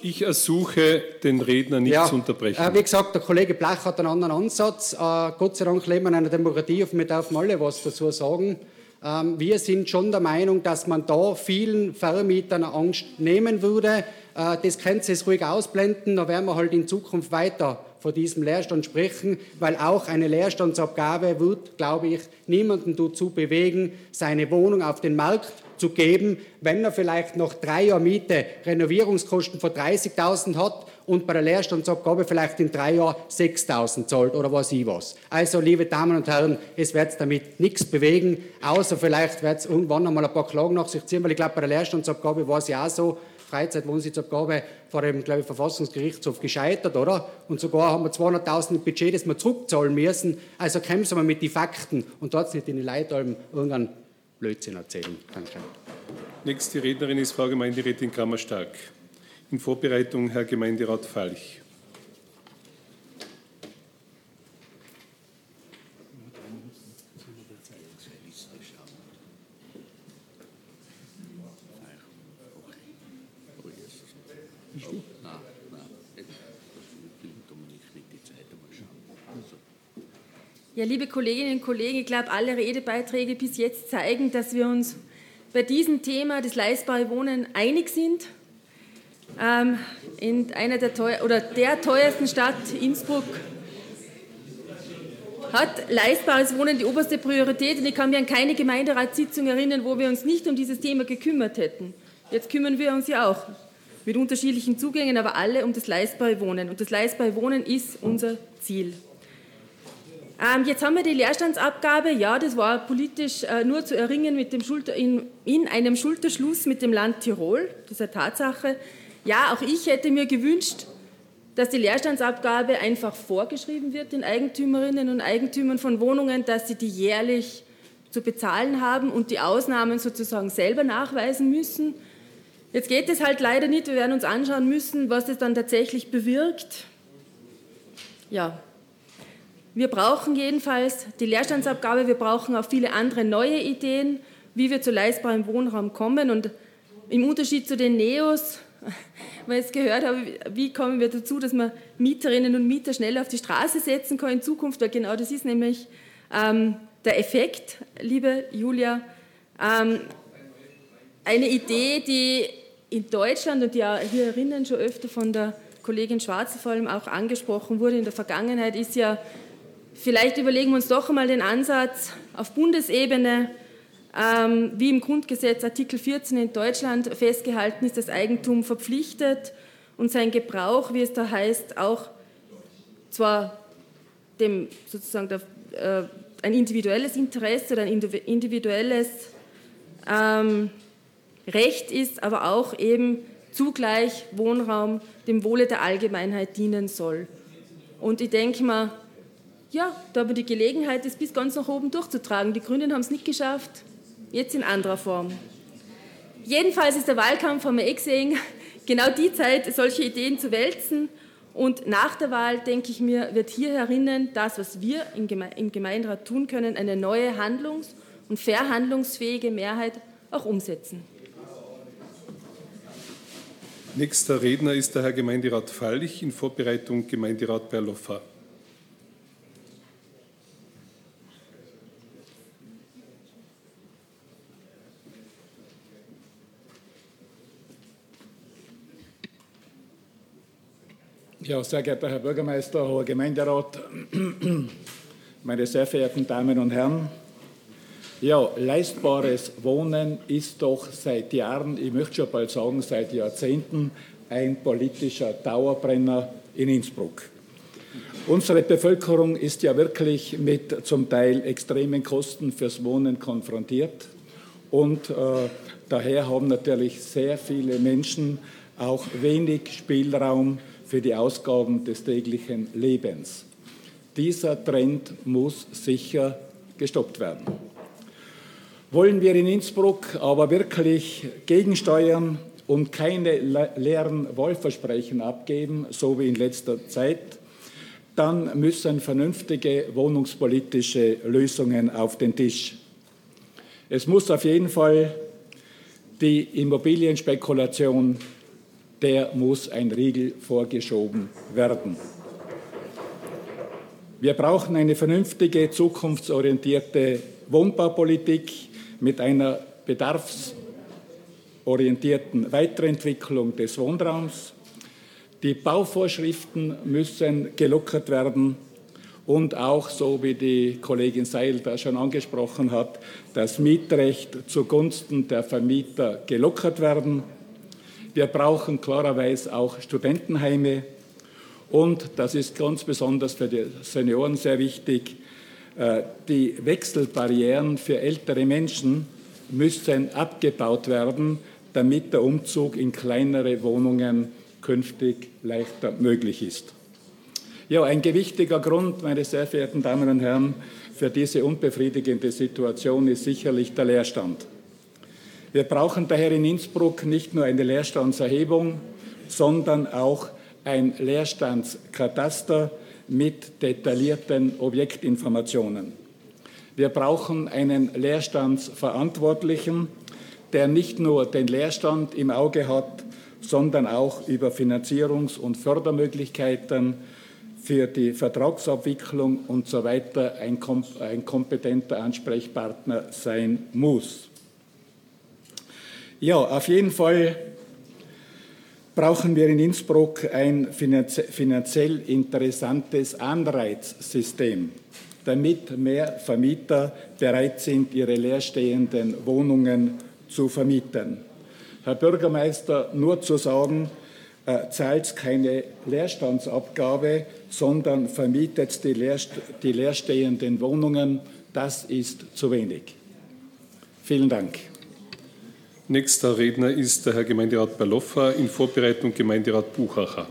ich ersuche, den Redner nicht ja, zu unterbrechen. Äh, wie gesagt, der Kollege Blech hat einen anderen Ansatz. Äh, Gott sei Dank leben wir in einer Demokratie und wir dürfen alle was dazu sagen. Ähm, wir sind schon der Meinung, dass man da vielen Vermietern Angst nehmen würde. Äh, das könnt ihr ruhig ausblenden, da werden wir halt in Zukunft weiter von diesem Leerstand sprechen, weil auch eine Leerstandsabgabe wird, glaube ich, niemanden dazu bewegen, seine Wohnung auf den Markt zu geben, wenn er vielleicht noch drei Jahre Miete Renovierungskosten von 30.000 hat und bei der Leerstandsabgabe vielleicht in drei Jahren 6.000 zahlt oder was ich was. Also, liebe Damen und Herren, es wird damit nichts bewegen, außer vielleicht wird es irgendwann einmal ein paar Klagen nach sich ziehen, weil ich glaube, bei der Leerstandsabgabe war es ja auch so, Freizeitwohnsitzabgabe vor dem, glaube ich, Verfassungsgerichtshof gescheitert, oder? Und sogar haben wir 200.000 Budget, das wir zurückzahlen müssen. Also Sie mal mit den Fakten und dort nicht in die Leitalben irgendeinen Blödsinn erzählen. Danke. Nächste Rednerin ist Frau Gemeinderätin Kammerstark. In Vorbereitung Herr Gemeinderat Falch. Ja, liebe Kolleginnen und Kollegen, ich glaube, alle Redebeiträge bis jetzt zeigen, dass wir uns bei diesem Thema des leistbaren Wohnen einig sind. Ähm, in einer der, teuer, oder der teuersten Stadt Innsbruck hat leistbares Wohnen die oberste Priorität und ich kann mich an keine Gemeinderatssitzung erinnern, wo wir uns nicht um dieses Thema gekümmert hätten. Jetzt kümmern wir uns ja auch mit unterschiedlichen Zugängen, aber alle um das leistbare Wohnen. Und das leistbare Wohnen ist unser Ziel. Ähm, jetzt haben wir die Leerstandsabgabe. Ja, das war politisch äh, nur zu erringen mit dem Schulter, in, in einem Schulterschluss mit dem Land Tirol. Das ist eine Tatsache. Ja, auch ich hätte mir gewünscht, dass die Leerstandsabgabe einfach vorgeschrieben wird den Eigentümerinnen und Eigentümern von Wohnungen, dass sie die jährlich zu bezahlen haben und die Ausnahmen sozusagen selber nachweisen müssen. Jetzt geht es halt leider nicht. Wir werden uns anschauen müssen, was das dann tatsächlich bewirkt. Ja, wir brauchen jedenfalls die Leerstandsabgabe, wir brauchen auch viele andere neue Ideen, wie wir zu leistbarem Wohnraum kommen. Und im Unterschied zu den Neos, weil ich gehört habe, wie kommen wir dazu, dass man Mieterinnen und Mieter schnell auf die Straße setzen kann in Zukunft, weil genau das ist nämlich ähm, der Effekt, liebe Julia. Ähm, eine Idee, die in Deutschland und die hier erinnern schon öfter von der Kollegin Schwarze vor allem auch angesprochen wurde in der Vergangenheit, ist ja Vielleicht überlegen wir uns doch einmal den Ansatz auf Bundesebene, wie im Grundgesetz Artikel 14 in Deutschland festgehalten ist, das Eigentum verpflichtet und sein Gebrauch, wie es da heißt, auch zwar dem sozusagen der, äh, ein individuelles Interesse oder ein individuelles ähm, Recht ist, aber auch eben zugleich Wohnraum dem Wohle der Allgemeinheit dienen soll. Und ich denke mal, ja, da haben wir die Gelegenheit, das bis ganz nach oben durchzutragen. Die Grünen haben es nicht geschafft, jetzt in anderer Form. Jedenfalls ist der Wahlkampf, haben wir eh genau die Zeit, solche Ideen zu wälzen. Und nach der Wahl, denke ich mir, wird hier herinnen das, was wir im Gemeinderat tun können, eine neue handlungs- und verhandlungsfähige Mehrheit auch umsetzen. Nächster Redner ist der Herr Gemeinderat Fallich in Vorbereitung Gemeinderat Berloffa. Ja, sehr geehrter Herr Bürgermeister, hoher Gemeinderat, meine sehr verehrten Damen und Herren. Ja, leistbares Wohnen ist doch seit Jahren, ich möchte schon bald sagen, seit Jahrzehnten ein politischer Dauerbrenner in Innsbruck. Unsere Bevölkerung ist ja wirklich mit zum Teil extremen Kosten fürs Wohnen konfrontiert und äh, daher haben natürlich sehr viele Menschen auch wenig Spielraum für die Ausgaben des täglichen Lebens. Dieser Trend muss sicher gestoppt werden. Wollen wir in Innsbruck aber wirklich gegensteuern und keine leeren Wohlversprechen abgeben, so wie in letzter Zeit, dann müssen vernünftige wohnungspolitische Lösungen auf den Tisch. Es muss auf jeden Fall die Immobilienspekulation der muss ein Riegel vorgeschoben werden. Wir brauchen eine vernünftige, zukunftsorientierte Wohnbaupolitik mit einer bedarfs- orientierten Weiterentwicklung des Wohnraums. Die Bauvorschriften müssen gelockert werden und auch, so wie die Kollegin Seil da schon angesprochen hat, das Mietrecht zugunsten der Vermieter gelockert werden. Wir brauchen klarerweise auch Studentenheime und, das ist ganz besonders für die Senioren sehr wichtig, äh, die Wechselbarrieren für ältere Menschen müssen abgebaut werden, damit der Umzug in kleinere Wohnungen künftig leichter möglich ist. Ja, ein gewichtiger Grund, meine sehr verehrten Damen und Herren, für diese unbefriedigende Situation ist sicherlich der Leerstand. Wir brauchen daher in Innsbruck nicht nur eine Leerstandserhebung, sondern auch ein Leerstandskataster mit detaillierten Objektinformationen. Wir brauchen einen Leerstandsverantwortlichen, der nicht nur den Leerstand im Auge hat, sondern auch über Finanzierungs- und Fördermöglichkeiten für die Vertragsabwicklung und so weiter ein, ein kompetenter Ansprechpartner sein muss. Ja, auf jeden Fall brauchen wir in Innsbruck ein finanziell interessantes Anreizsystem, damit mehr Vermieter bereit sind, ihre leerstehenden Wohnungen zu vermieten. Herr Bürgermeister, nur zu sagen, äh, zahlt keine Leerstandsabgabe, sondern vermietet die, leerst die leerstehenden Wohnungen. Das ist zu wenig. Vielen Dank. Nächster Redner ist der Herr Gemeinderat Baloffa, in Vorbereitung Gemeinderat Buchacher.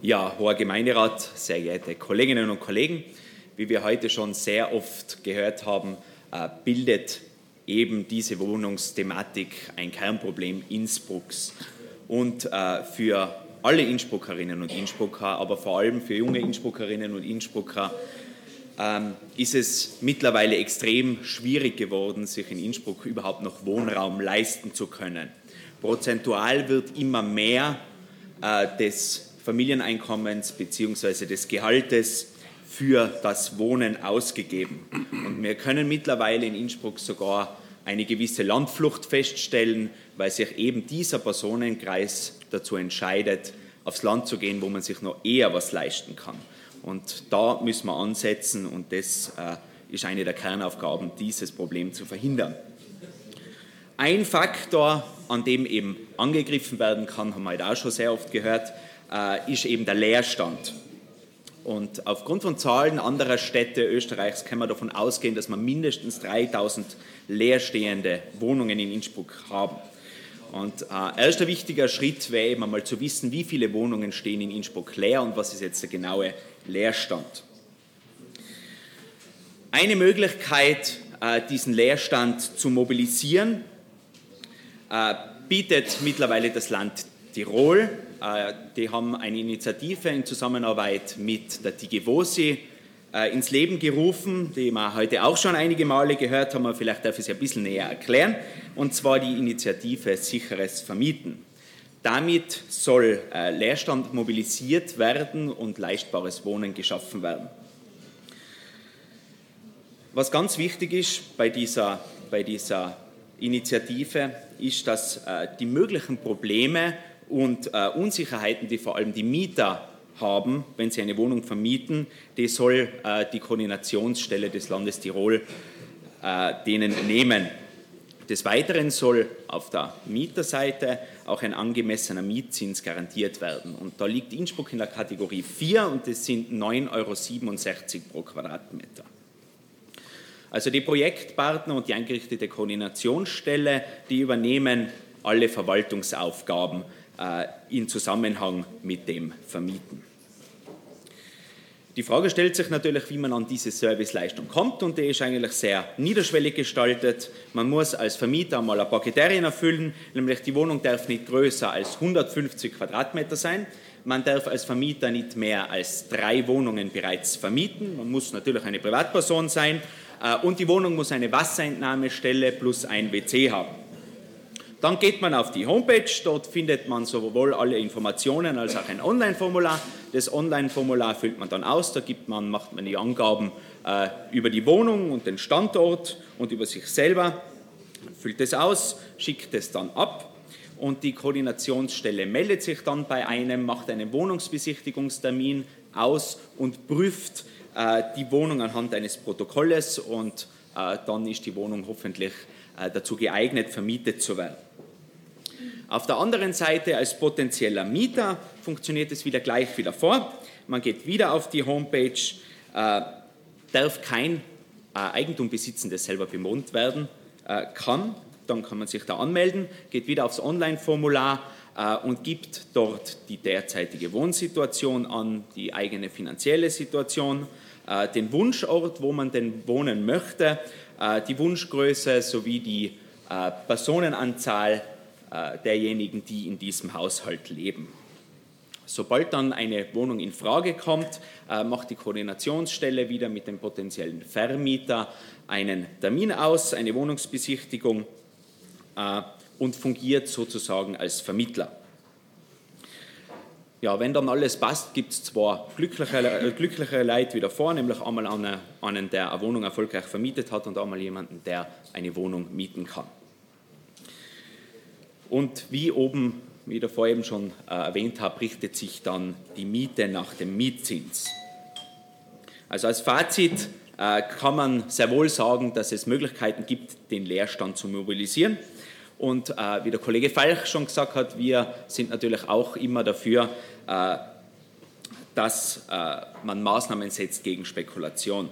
Ja, hoher Gemeinderat, sehr geehrte Kolleginnen und Kollegen, wie wir heute schon sehr oft gehört haben, äh, bildet eben diese Wohnungsthematik ein Kernproblem Innsbrucks. Und äh, für alle Innsbruckerinnen und Innsbrucker, aber vor allem für junge Innsbruckerinnen und Innsbrucker, ähm, ist es mittlerweile extrem schwierig geworden, sich in Innsbruck überhaupt noch Wohnraum leisten zu können. Prozentual wird immer mehr äh, des Familieneinkommens bzw. des Gehaltes für das Wohnen ausgegeben. Und wir können mittlerweile in Innsbruck sogar eine gewisse Landflucht feststellen, weil sich eben dieser Personenkreis dazu entscheidet, aufs Land zu gehen, wo man sich noch eher was leisten kann. Und da müssen wir ansetzen und das äh, ist eine der Kernaufgaben, dieses Problem zu verhindern. Ein Faktor, an dem eben angegriffen werden kann, haben wir heute auch schon sehr oft gehört, äh, ist eben der Leerstand. Und aufgrund von Zahlen anderer Städte Österreichs kann man davon ausgehen, dass wir mindestens 3000 leerstehende Wohnungen in Innsbruck haben. Und äh, erster wichtiger Schritt wäre eben einmal zu wissen, wie viele Wohnungen stehen in Innsbruck leer und was ist jetzt der genaue Leerstand. Eine Möglichkeit, äh, diesen Leerstand zu mobilisieren, äh, bietet mittlerweile das Land Tirol. Äh, die haben eine Initiative in Zusammenarbeit mit der Digivosi äh, ins Leben gerufen, die wir heute auch schon einige Male gehört haben, vielleicht darf ich sie ein bisschen näher erklären, und zwar die Initiative Sicheres Vermieten. Damit soll äh, Leerstand mobilisiert werden und leistbares Wohnen geschaffen werden. Was ganz wichtig ist bei dieser, bei dieser Initiative, ist, dass die möglichen Probleme und äh, Unsicherheiten, die vor allem die Mieter haben, wenn sie eine Wohnung vermieten, die soll äh, die Koordinationsstelle des Landes Tirol äh, denen nehmen. Des Weiteren soll auf der Mieterseite auch ein angemessener Mietzins garantiert werden. Und da liegt Innsbruck in der Kategorie 4 und das sind 9,67 Euro pro Quadratmeter. Also die Projektpartner und die eingerichtete Koordinationsstelle, die übernehmen alle Verwaltungsaufgaben in Zusammenhang mit dem Vermieten. Die Frage stellt sich natürlich, wie man an diese Serviceleistung kommt und die ist eigentlich sehr niederschwellig gestaltet. Man muss als Vermieter einmal ein paar Kriterien erfüllen, nämlich die Wohnung darf nicht größer als 150 Quadratmeter sein. Man darf als Vermieter nicht mehr als drei Wohnungen bereits vermieten. Man muss natürlich eine Privatperson sein äh, und die Wohnung muss eine Wasserentnahmestelle plus ein WC haben. Dann geht man auf die Homepage, dort findet man sowohl alle Informationen als auch ein Online-Formular. Das Online-Formular füllt man dann aus, da gibt man, macht man die Angaben äh, über die Wohnung und den Standort und über sich selber, füllt es aus, schickt es dann ab und die Koordinationsstelle meldet sich dann bei einem, macht einen Wohnungsbesichtigungstermin aus und prüft äh, die Wohnung anhand eines Protokolles und äh, dann ist die Wohnung hoffentlich äh, dazu geeignet, vermietet zu werden. Auf der anderen Seite als potenzieller Mieter funktioniert es wieder gleich wieder vor. Man geht wieder auf die Homepage, äh, darf kein äh, Eigentum besitzen, das selber bewohnt werden äh, kann. Dann kann man sich da anmelden, geht wieder aufs Online-Formular äh, und gibt dort die derzeitige Wohnsituation an, die eigene finanzielle Situation, äh, den Wunschort, wo man denn wohnen möchte, äh, die Wunschgröße sowie die Personenanzahl derjenigen, die in diesem Haushalt leben. Sobald dann eine Wohnung in Frage kommt, äh, macht die Koordinationsstelle wieder mit dem potenziellen Vermieter einen Termin aus, eine Wohnungsbesichtigung äh, und fungiert sozusagen als Vermittler. Ja, wenn dann alles passt, gibt es zwei glückliche, glückliche Leute wieder vor, nämlich einmal einen, der eine Wohnung erfolgreich vermietet hat und einmal jemanden, der eine Wohnung mieten kann. Und wie oben, wie ich davor eben schon äh, erwähnt habe, richtet sich dann die Miete nach dem Mietzins. Also als Fazit äh, kann man sehr wohl sagen, dass es Möglichkeiten gibt, den Leerstand zu mobilisieren. Und äh, wie der Kollege Falch schon gesagt hat, wir sind natürlich auch immer dafür, dass man Maßnahmen setzt gegen Spekulation.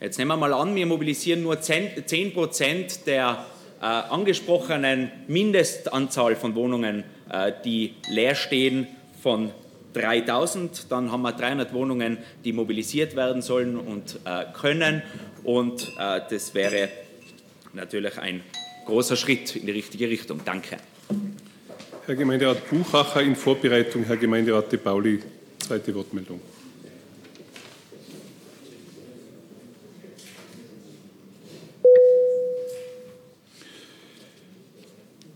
Jetzt nehmen wir mal an, wir mobilisieren nur 10 Prozent der äh, angesprochenen Mindestanzahl von Wohnungen, äh, die leer stehen, von 3000. Dann haben wir 300 Wohnungen, die mobilisiert werden sollen und äh, können. Und äh, das wäre natürlich ein großer Schritt in die richtige Richtung. Danke. Herr Gemeinderat Buchacher in Vorbereitung, Herr Gemeinderat De Pauli, zweite Wortmeldung.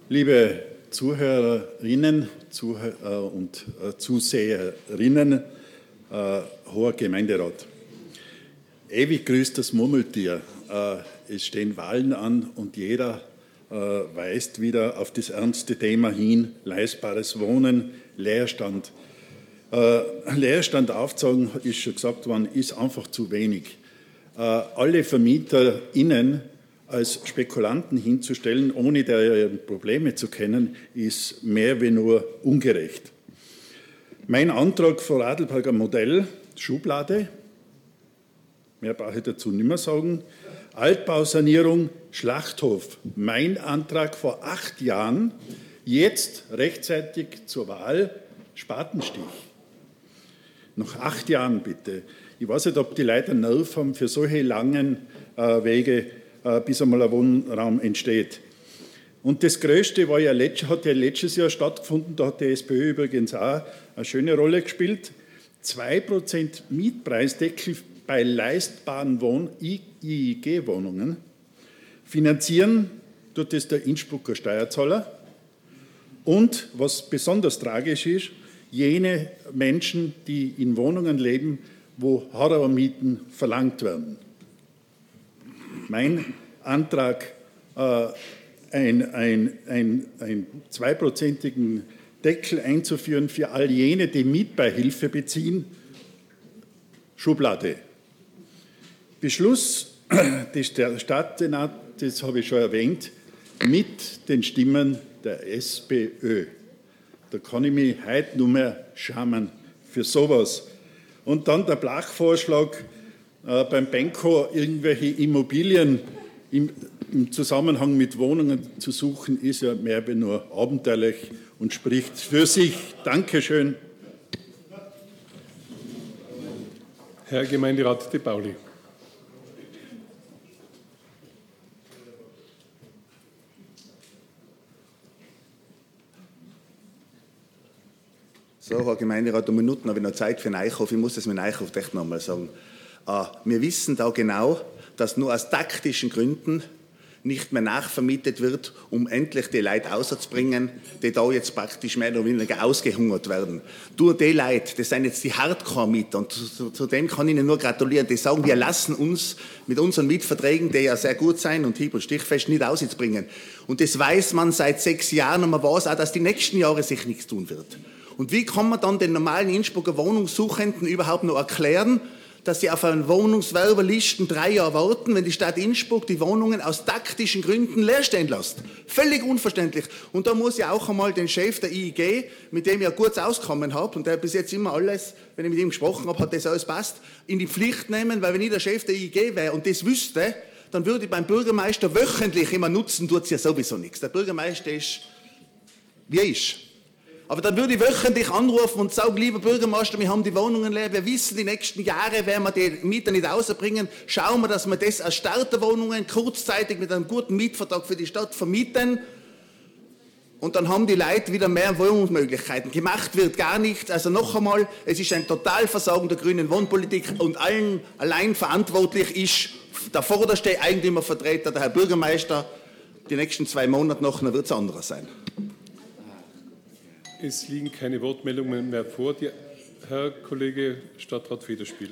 Liebe Zuhörerinnen Zuhörer und äh, Zuseherinnen, äh, hoher Gemeinderat. Ewig grüßt das Murmeltier. Äh, es stehen Wahlen an und jeder weist wieder auf das ernste Thema hin, leistbares Wohnen, Leerstand. Leerstand aufzeigen, ist schon gesagt worden, ist einfach zu wenig. Alle VermieterInnen als Spekulanten hinzustellen, ohne deren Probleme zu kennen, ist mehr wie nur ungerecht. Mein Antrag vor Adelberger Modell, Schublade, mehr brauche ich dazu nicht mehr sagen, Altbausanierung, Schlachthof, mein Antrag vor acht Jahren, jetzt rechtzeitig zur Wahl, Spatenstich. Noch acht Jahren bitte. Ich weiß nicht, ob die Leute Nerv haben für solche langen äh, Wege bis einmal ein Wohnraum entsteht. Und das Größte war ja, hat ja letztes Jahr stattgefunden, da hat die SPÖ übrigens auch eine schöne Rolle gespielt. 2% Mietpreisdeckel bei leistbaren Wohn IIG-Wohnungen. Finanzieren tut das der Innsbrucker Steuerzahler. Und was besonders tragisch ist, jene Menschen, die in Wohnungen leben, wo Horrormieten verlangt werden mein Antrag, äh, einen ein, zweiprozentigen Deckel einzuführen für all jene, die Mietbeihilfe beziehen, Schublade. Beschluss des Stadtsenats, das habe ich schon erwähnt, mit den Stimmen der SPÖ. Da kann ich mich heute nur mehr schamen für sowas. Und dann der Blachvorschlag, äh, beim Benko irgendwelche Immobilien im, im, Zusammenhang mit Wohnungen zu suchen, ist ja mehr wie nur abenteuerlich und spricht für sich. Dankeschön. Herr Gemeinderat De Pauli. So, Herr Gemeinderat, um Minuten habe ich noch Zeit für Eichhof. Ich muss das mit Eichhof echt nochmal sagen. Ah, wir wissen da genau, dass nur aus taktischen Gründen nicht mehr nachvermietet wird, um endlich die Leute auszubringen, die da jetzt praktisch mehr oder weniger ausgehungert werden. Durch die Leute, das sind jetzt die Hardcore-Mieter und zu, zu, dem kann ich Ihnen nur gratulieren. Die sagen, wir lassen uns mit unseren Mietverträgen, die ja sehr gut sein und hieb- und stichfest, nicht ausbringen. Und das weiß man seit sechs Jahren und man weiß auch, dass die nächsten Jahre sich nichts tun wird. Und wie kann man dann den normalen Innsbrucker Wohnungssuchenden überhaupt noch erklären, dass sie auf einen Wohnungswerberlisten drei Jahre warten, wenn die Stadt Innsbruck die Wohnungen aus taktischen Gründen leer stehen lässt. Völlig unverständlich. Und da muss ich auch einmal den Chef der IIG, mit dem ich ja kurz auskommen habe und der bis jetzt immer alles, wenn ich mit ihm gesprochen habe, hat das alles passt, in die Pflicht nehmen, weil wenn ich der Chef der IIG wäre und das wüsste, dann würde ich beim Bürgermeister wöchentlich immer nutzen, tut es ja sowieso nichts. Der Bürgermeister ist, wie er ist. Aber dann würde ich wöchentlich anrufen und sagen, lieber Bürgermeister, wir haben die Wohnungen leer, wir wissen, die nächsten Jahre werden wir die Mieter nicht rausbringen. Schauen wir, dass wir das als Starterwohnungen kurzzeitig mit einem guten Mietvertrag für die Stadt vermieten. Und dann haben die Leute wieder mehr Wohnungsmöglichkeiten. Gemacht wird gar nichts. Also noch einmal, es ist ein Totalversagen der grünen Wohnpolitik und allen allein verantwortlich ist der vorderste Eigentümervertreter, der Herr Bürgermeister. Die nächsten zwei Monate noch, dann wird es anderes sein. Es liegen keine Wortmeldungen mehr vor. Die, Herr Kollege Stadtrat Federspiel.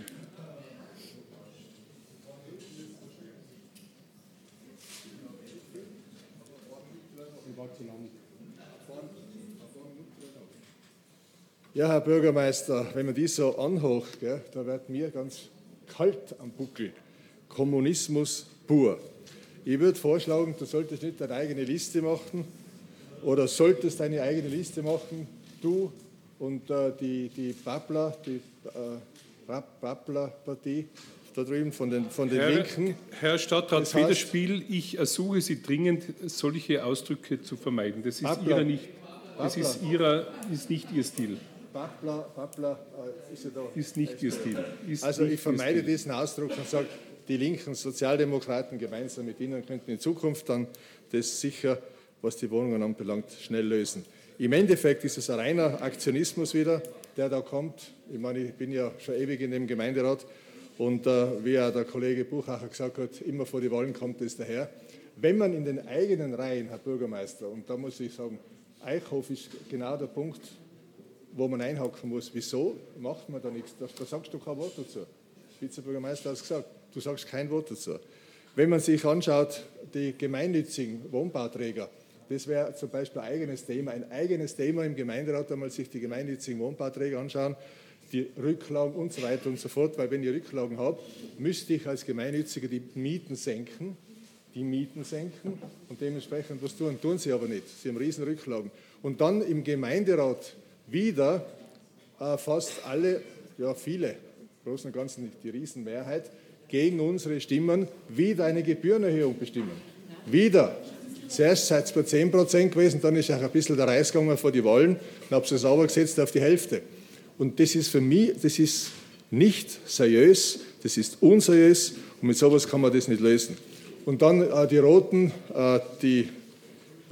Ja, Herr Bürgermeister, wenn man dies so anhocht, da wird mir ganz kalt am Buckel. Kommunismus pur. Ich würde vorschlagen, du solltest nicht deine eigene Liste machen oder solltest deine eigene Liste machen, du und äh, die, die Babbler, die äh, Babbler-Partie da drüben von den, von den Herr, Linken. Herr Stadtrat Das heißt- ich ersuche Sie dringend, solche Ausdrücke zu vermeiden. Das ist, Babbler. ihrer nicht, das ist, ihrer, ist nicht Ihr Stil. Babbler, Babbler, äh, ist er da? Ist nicht Ihr Stil. Ist also ich vermeide diesen Ausdruck und sage, die linken Sozialdemokraten gemeinsam mit Ihnen könnten in Zukunft dann das sicher, was die Wohnungen anbelangt, schnell lösen. Im Endeffekt ist es ein reiner Aktionismus wieder, der da kommt. Ich meine, ich bin ja schon ewig in dem Gemeinderat und äh, wie ja der Kollege Buchacher gesagt hat, immer vor die Wahlen kommt es daher. Wenn man in den eigenen Reihen, Herr Bürgermeister, und da muss ich sagen, Eichhof ist genau der Punkt, wo man einhaken muss. Wieso macht man da nichts? Da, da sagst du kein Wort dazu. Der Vizebürgermeister hat es gesagt, du sagst kein Wort dazu. Wenn man sich anschaut, die gemeinnützigen Wohnbauträger, das wäre zum Beispiel ein eigenes Thema, ein eigenes Thema im Gemeinderat, einmal sich die gemeinnützigen Wohnbauträger anschauen, die Rücklagen und so weiter und so fort, weil wenn ich Rücklagen habe, müsste ich als Gemeinnütziger die Mieten senken, die Mieten senken und dementsprechend was tun. Tun sie aber nicht. Sie haben riesen Rücklagen. Und dann im Gemeinderat wieder äh, fast alle, ja viele, im Großen und Ganzen nicht die Riesenmehrheit, gegen unsere Stimmen wieder eine Gebührenerhöhung bestimmen. Wieder. Zuerst seid ihr bei 10 Prozent gewesen, dann ist auch ein bisschen der Reis gegangen vor die Wahlen, dann habt ihr es sauber gesetzt auf die Hälfte. Und das ist für mich, das ist nicht seriös, das ist unseriös und mit sowas kann man das nicht lösen. Und dann äh, die Roten, äh, die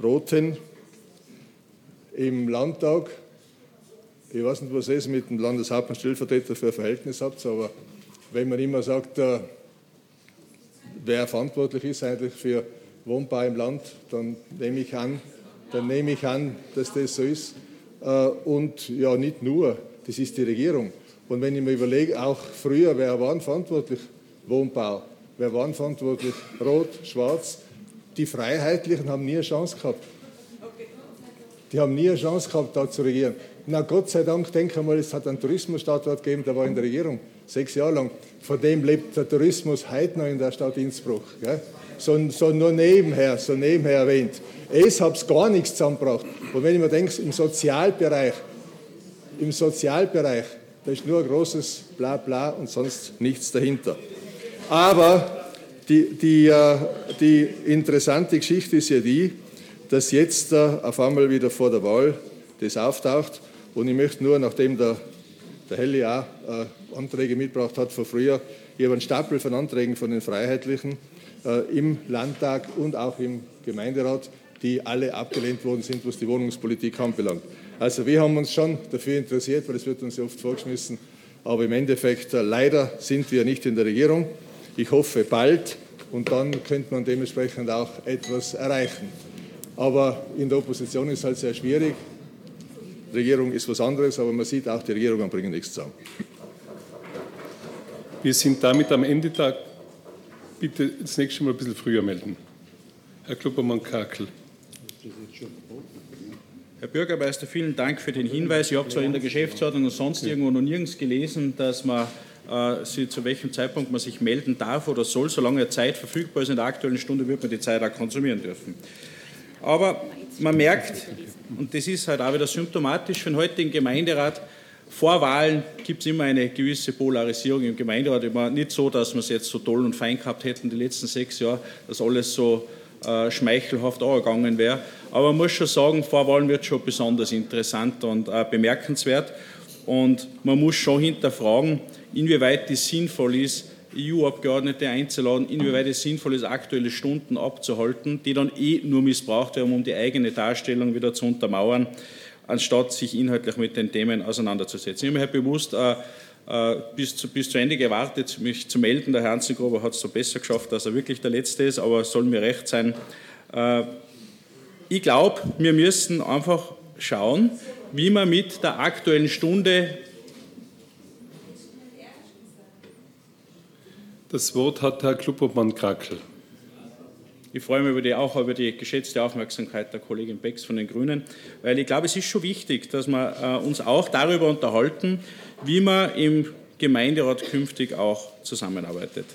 Roten im Landtag, ich weiß nicht, was ihr mit dem Landeshauptmann Stellvertreter für ein Verhältnis habt, aber wenn man immer sagt, äh, wer verantwortlich ist eigentlich für Wohnbau im Land, dann nehme ich an, dann nehme ich an, dass das so ist. Äh, Und ja, nicht nur, das ist die Regierung. Und wenn ich mir überlege, auch früher, wer waren verantwortlich? Wohnbau. Wer waren verantwortlich? Rot, Schwarz. Die Freiheitlichen haben nie eine Chance gehabt. Die haben nie eine Chance gehabt, da zu regieren. Na Gott sei Dank, denke mal, es hat einen Tourismusstandort gegeben, der war in der Regierung, sechs Jahre lang. Von dem lebt der Tourismus heute noch in der Stadt Innsbruck. Gell? So, so nur nebenher, so nebenher erwähnt. Es hat gar nichts zusammengebracht. Und wenn ich mir denke, im Sozialbereich, im Sozialbereich, da ist nur ein großes Blabla und sonst nichts dahinter. Aber die, die, äh, die interessante Geschichte ist ja die, dass jetzt äh, auf einmal wieder vor der Wahl das auftaucht. Und ich möchte nur, nachdem der, der Helly auch äh, Anträge mitgebracht hat von früher, ich habe einen Stapel von Anträgen von den Freiheitlichen im Landtag und auch im Gemeinderat, die alle abgelehnt worden sind, was die Wohnungspolitik anbelangt. Also wir haben uns schon dafür interessiert, weil es wird uns ja oft vorgeschmissen, aber im Endeffekt äh, leider sind wir nicht in der Regierung. Ich hoffe bald und dann könnte man dementsprechend auch etwas erreichen. Aber in der Opposition ist es halt sehr schwierig. Regierung ist was anderes, aber man sieht auch, die Regierungen bringen nichts zusammen. Wir sind damit am Ende der. Bitte das nächste Mal ein bisschen früher melden. Herr Kluppermann-Kakel. Herr Bürgermeister, vielen Dank für den Hinweis. Ich habe zwar in der Geschäftsordnung und sonst irgendwo noch nirgends gelesen, dass man äh, sie, zu welchem Zeitpunkt man sich melden darf oder soll. Solange Zeit verfügbar ist in der aktuellen Stunde, wird man die Zeit auch konsumieren dürfen. Aber man merkt, und das ist halt auch wieder symptomatisch für den heutigen Gemeinderat, vor Wahlen gibt es immer eine gewisse Polarisierung im Gemeinderat. Immer nicht so, dass wir es jetzt so toll und fein gehabt hätten die letzten sechs Jahre, dass alles so äh, schmeichelhaft angegangen wäre. Aber man muss schon sagen, vor Wahlen wird schon besonders interessant und äh, bemerkenswert. Und man muss schon hinterfragen, inwieweit es sinnvoll ist, EU-Abgeordnete einzuladen, inwieweit es sinnvoll ist, aktuelle Stunden abzuhalten, die dann eh nur missbraucht werden, um die eigene Darstellung wieder zu untermauern, anstatt sich inhaltlich mit den Themen auseinanderzusetzen. Ich habe mir bewusst äh, äh, bis, zu, bis zu Ende gewartet, mich zu melden. Der Herr Hanzengruber hat es so besser geschafft, dass er wirklich der Letzte ist, aber soll mir recht sein. Äh, ich glaube, wir müssen einfach schauen, wie man mit der aktuellen Stunde Das Wort hat Herr Kluppermann-Krakel. Ich freue mich über die, auch über die geschätzte Aufmerksamkeit der Kollegin Becks von den Grünen, weil ich glaube, es ist schon wichtig, dass wir äh, uns auch darüber unterhalten, wie man im Gemeinderat künftig auch zusammenarbeitet.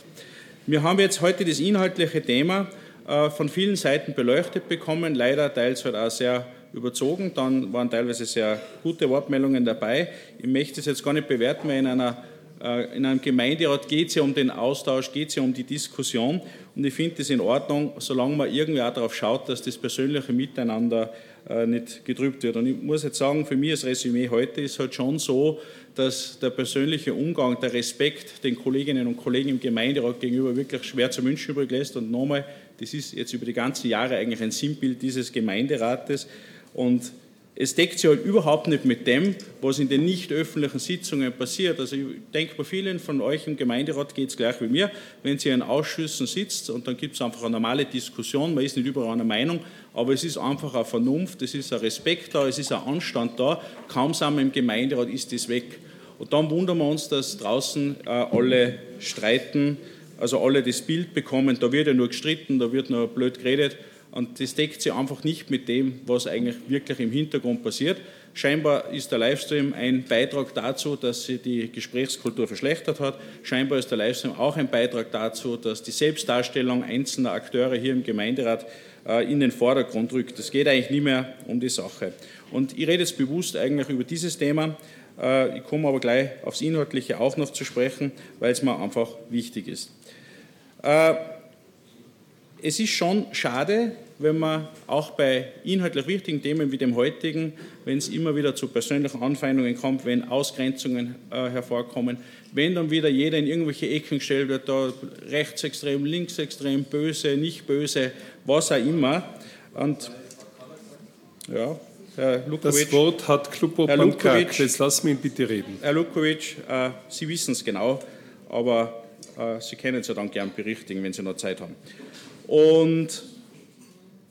Wir haben jetzt heute das inhaltliche Thema äh, von vielen Seiten beleuchtet bekommen, leider teils halt auch sehr überzogen, dann waren teilweise sehr gute Wortmeldungen dabei. Ich möchte es jetzt gar nicht bewerten, weil in einer in einem Gemeinderat geht es ja um den Austausch, geht es ja um die Diskussion. Und ich finde es in Ordnung, solange man irgendwie auch darauf schaut, dass das persönliche Miteinander äh, nicht getrübt wird. Und ich muss jetzt sagen, für mich als Resümee heute ist halt schon so, dass der persönliche Umgang, der Respekt den Kolleginnen und Kollegen im Gemeinderat gegenüber wirklich schwer zu wünschen übrig lässt. Und nochmal, das ist jetzt über die ganzen Jahre eigentlich ein Sinnbild dieses Gemeinderates. Und es deckt sich halt überhaupt nicht mit dem, was in den nicht öffentlichen Sitzungen passiert. Also ich denke, bei vielen von euch im Gemeinderat geht es gleich wie mir, wenn ihr in Ausschüssen sitzt und dann gibt es einfach eine normale Diskussion, man ist nicht überall einer Meinung, aber es ist einfach eine Vernunft, es ist ein Respekt da, es ist ein Anstand da. Kaum sind wir im Gemeinderat, ist das weg. Und dann wundern wir uns, dass draußen äh, alle streiten, also alle das Bild bekommen, da wird ja nur gestritten, da wird nur blöd geredet. Und das deckt sich einfach nicht mit dem, was eigentlich wirklich im Hintergrund passiert. Scheinbar ist der Livestream ein Beitrag dazu, dass sich die Gesprächskultur verschlechtert hat. Scheinbar ist der Livestream auch ein Beitrag dazu, dass die Selbstdarstellung einzelner Akteure hier im Gemeinderat äh, in den Vordergrund rückt. Es geht eigentlich nicht mehr um die Sache. Und ich rede jetzt bewusst eigentlich über dieses Thema. Äh, ich komme aber gleich aufs Inhaltliche auch noch zu sprechen, weil es mir einfach wichtig ist. Äh, es ist schon schade, wenn man auch bei inhaltlich wichtigen Themen wie dem heutigen, wenn es immer wieder zu persönlichen Anfeindungen kommt, wenn Ausgrenzungen äh, hervorkommen, wenn dann wieder jeder in irgendwelche Ecken gestellt wird, da rechtsextrem, linksextrem, böse, nicht böse, was auch immer. Und ja, Herr Lukovic, das Wort hat Klubopan Kak. Jetzt lassen wir ihn bitte reden. Herr Lukovic, äh, Sie wissen es genau, aber äh, Sie können es ja dann gern berichtigen, wenn Sie noch Zeit haben. Und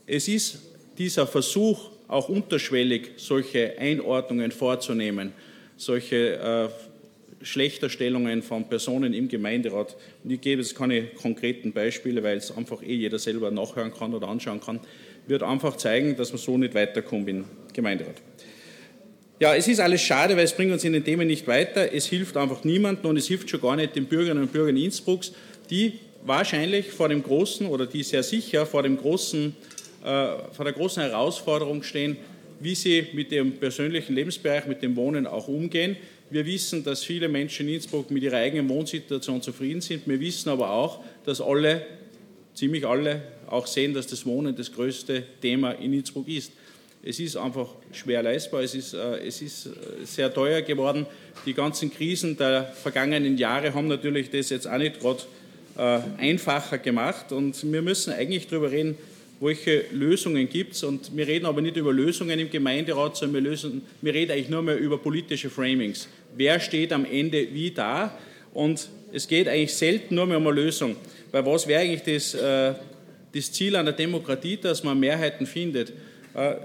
es ist dieser Versuch, auch unterschwellig solche Einordnungen vorzunehmen, solche äh, Schlechterstellungen von Personen im Gemeinderat. Und ich gebe jetzt keine konkreten Beispiele, weil es einfach eh jeder selber nachhören kann oder anschauen kann, wird einfach zeigen, dass man so nicht weiterkommt im Gemeinderat. Ja, es ist alles schade, weil es bringt uns in den Themen nicht weiter. Es hilft einfach niemandem und es hilft schon gar nicht den Bürgerinnen und Bürgern Innsbrucks, die wahrscheinlich vor dem großen oder die sehr sicher vor, dem großen, äh, vor der großen Herausforderung stehen, wie sie mit ihrem persönlichen Lebensbereich, mit dem Wohnen auch umgehen. Wir wissen, dass viele Menschen in Innsbruck mit ihrer eigenen Wohnsituation zufrieden sind. Wir wissen aber auch, dass alle, ziemlich alle, auch sehen, dass das Wohnen das größte Thema in Innsbruck ist. Es ist einfach schwer leistbar, es ist, äh, es ist äh, sehr teuer geworden. Die ganzen Krisen der vergangenen Jahre haben natürlich das jetzt auch nicht gerade einfacher gemacht. Und wir müssen eigentlich darüber reden, welche Lösungen gibt es. Und wir reden aber nicht über Lösungen im Gemeinderat, sondern wir, lösen, wir reden eigentlich nur mehr über politische Framings. Wer steht am Ende wie da? Und es geht eigentlich selten nur mehr um eine Lösung. Weil was wäre eigentlich das, äh, das Ziel einer Demokratie, dass man Mehrheiten findet? Äh,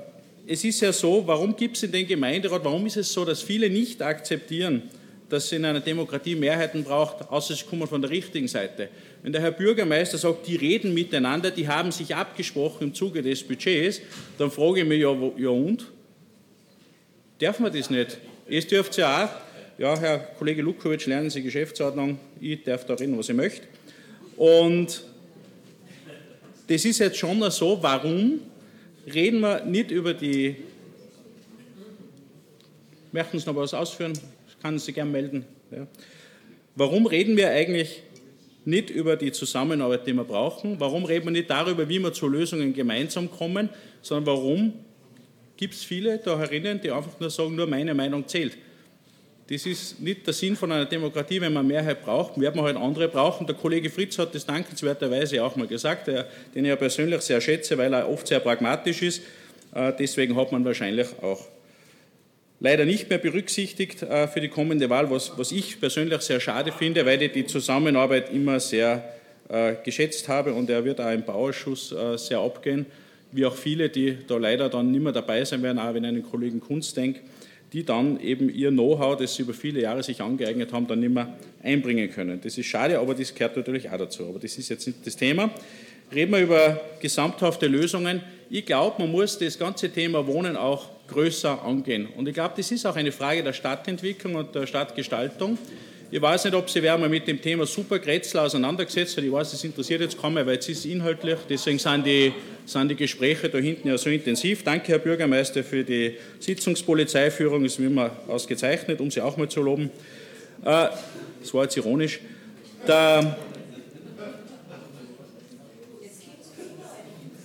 es ist ja so, warum gibt es in den Gemeinderat, warum ist es so, dass viele nicht akzeptieren, dass es in einer Demokratie Mehrheiten braucht, außer sie kommen von der richtigen Seite. Wenn der Herr Bürgermeister sagt, die reden miteinander, die haben sich abgesprochen im Zuge des Budgets, dann frage ich mich, ja, ja und? Darf man das nicht? Es dürft ja auch, ja, Herr Kollege Lukowitsch, lernen Sie Geschäftsordnung, ich darf da reden, was ich möchte. Und das ist jetzt schon so, warum reden wir nicht über die. Möchten Sie noch was ausführen? Kann Sie gerne melden. Ja. Warum reden wir eigentlich nicht über die Zusammenarbeit, die wir brauchen? Warum reden wir nicht darüber, wie wir zu Lösungen gemeinsam kommen, sondern warum gibt es viele da herinnen, die einfach nur sagen, nur meine Meinung zählt? Das ist nicht der Sinn von einer Demokratie, wenn man Mehrheit braucht, werden wir halt andere brauchen. Der Kollege Fritz hat das dankenswerterweise auch mal gesagt, den ich ja persönlich sehr schätze, weil er oft sehr pragmatisch ist. Äh, deswegen hat man wahrscheinlich auch leider nicht mehr berücksichtigt äh, für die kommende Wahl, was, was ich persönlich sehr schade finde, weil ich die Zusammenarbeit immer sehr äh, geschätzt habe und er wird auch im Bauausschuss äh, sehr abgehen, wie auch viele, die da leider dann nicht mehr dabei sein werden, auch wenn ich an den Kollegen Kunz denke, die dann eben ihr Know-how, das sie über viele Jahre sich angeeignet haben, dann nicht mehr einbringen können. Das ist schade, aber das gehört natürlich auch dazu. Aber das ist jetzt nicht das Thema. Reden wir über gesamthafte Lösungen. Ich glaube, man muss das ganze Thema Wohnen auch größer angehen. Und ich glaube, das ist auch eine Frage der Stadtentwicklung und der Stadtgestaltung. Ich weiß nicht, ob Sie wer mal mit dem Thema Supergrätzl auseinandergesetzt hat. Ich weiß, das interessiert jetzt kaum mehr, weil es ist inhaltlich. Deswegen sind die, sind die Gespräche da hinten ja so intensiv. Danke, Herr Bürgermeister, für die Sitzungspolizeiführung. Ist wie immer ausgezeichnet, um Sie auch mal zu loben. Äh, das war jetzt ironisch. Der,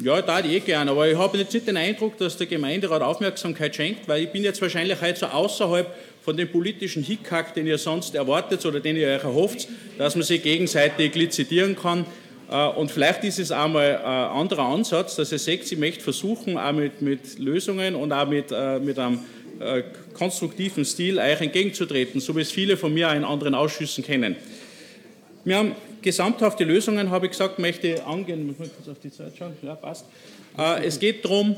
Ja, da eh gerne, aber ich habe jetzt nicht den Eindruck, dass der Gemeinderat Aufmerksamkeit schenkt, weil ich bin jetzt wahrscheinlich heute so außerhalb von dem politischen Hickhack, den ihr sonst erwartet oder den ihr euch erhofft, dass man sich gegenseitig lizidieren kann. Äh, und vielleicht ist es auch mal ein anderer Ansatz, dass ihr sagt, ich möchte versuchen, auch mit, mit Lösungen und auch mit, äh, mit einem äh, konstruktiven Stil euch entgegenzutreten, so wie es viele von mir auch in anderen Ausschüssen kennen. Wir haben gesamthafte Lösungen, habe ich gesagt, möchte angehen. Muss man kurz auf die Zeit schauen? Ja, passt. Äh, es geht darum,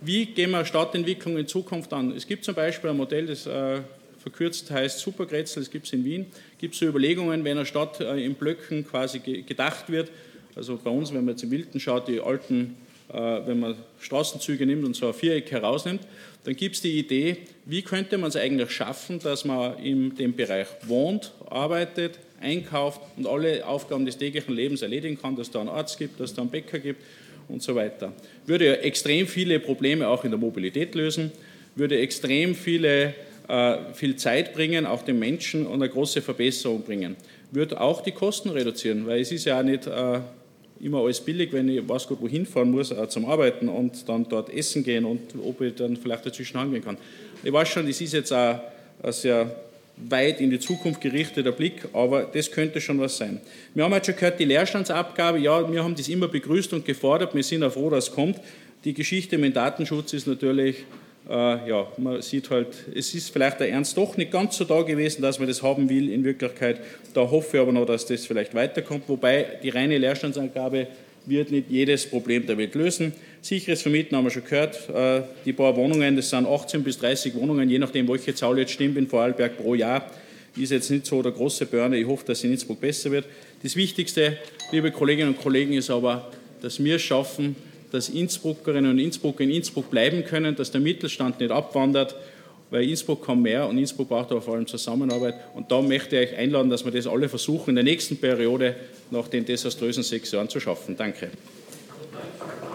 wie gehen wir Stadtentwicklung in Zukunft an. Es gibt zum Beispiel ein Modell, das äh, verkürzt heißt Supergrätzl, das gibt es in Wien. Gibt es so Überlegungen, wenn eine Stadt äh, in Blöcken quasi gedacht wird. Also bei uns, wenn man jetzt im Wilden schaut, die alten, wenn man Straßenzüge nimmt und so ein Viereck herausnimmt, dann gibt es die Idee, wie könnte man es eigentlich schaffen, dass man in dem Bereich wohnt, arbeitet, einkauft und alle Aufgaben des täglichen Lebens erledigen kann, dass da einen Arzt gibt, dass da einen Bäcker gibt und so weiter. Würde ja extrem viele Probleme auch in der Mobilität lösen, würde extrem viele, äh, viel Zeit bringen, auch den Menschen und eine große Verbesserung bringen. Würde auch die Kosten reduzieren, weil es ist ja auch nicht äh, immer alles billig, wenn ich was gut wohin fahren muss äh, zum Arbeiten und dann dort essen gehen und ob ich dann vielleicht dazwischen angehen kann. Ich weiß schon, das ist jetzt auch ein sehr weit in die Zukunft gerichteter Blick, aber das könnte schon was sein. Wir haben jetzt schon gehört, die Leerstandsabgabe, ja, wir haben das immer begrüßt und gefordert, wir sind auch froh, dass es kommt. Die Geschichte mit dem Datenschutz ist natürlich, äh, ja, man sieht halt, es ist vielleicht der Ernst doch nicht ganz so da gewesen, dass man das haben will in Wirklichkeit. Da hoffe ich aber noch, dass das vielleicht weiterkommt, wobei die reine Leerstandsangabe wird nicht jedes Problem der Welt lösen. Sicheres Vermieten haben wir schon gehört. Äh, die paar Wohnungen, das sind 18 bis 30 Wohnungen, je nachdem, welche Zahl jetzt stimmt in Vorarlberg pro Jahr. Ist jetzt nicht so der große Burner. Ich hoffe, dass in Innsbruck besser wird. Das Wichtigste, liebe Kolleginnen und Kollegen, ist aber, dass wir es schaffen, dass Innsbruckerinnen und Innsbrucker in Innsbruck bleiben können, dass der Mittelstand nicht abwandert weil Innsbruck kann mehr und Innsbruck braucht aber vor allem Zusammenarbeit. Und da möchte ich euch einladen, dass wir das alle versuchen, in der nächsten Periode nach den desaströsen sechs Jahren zu schaffen. Danke.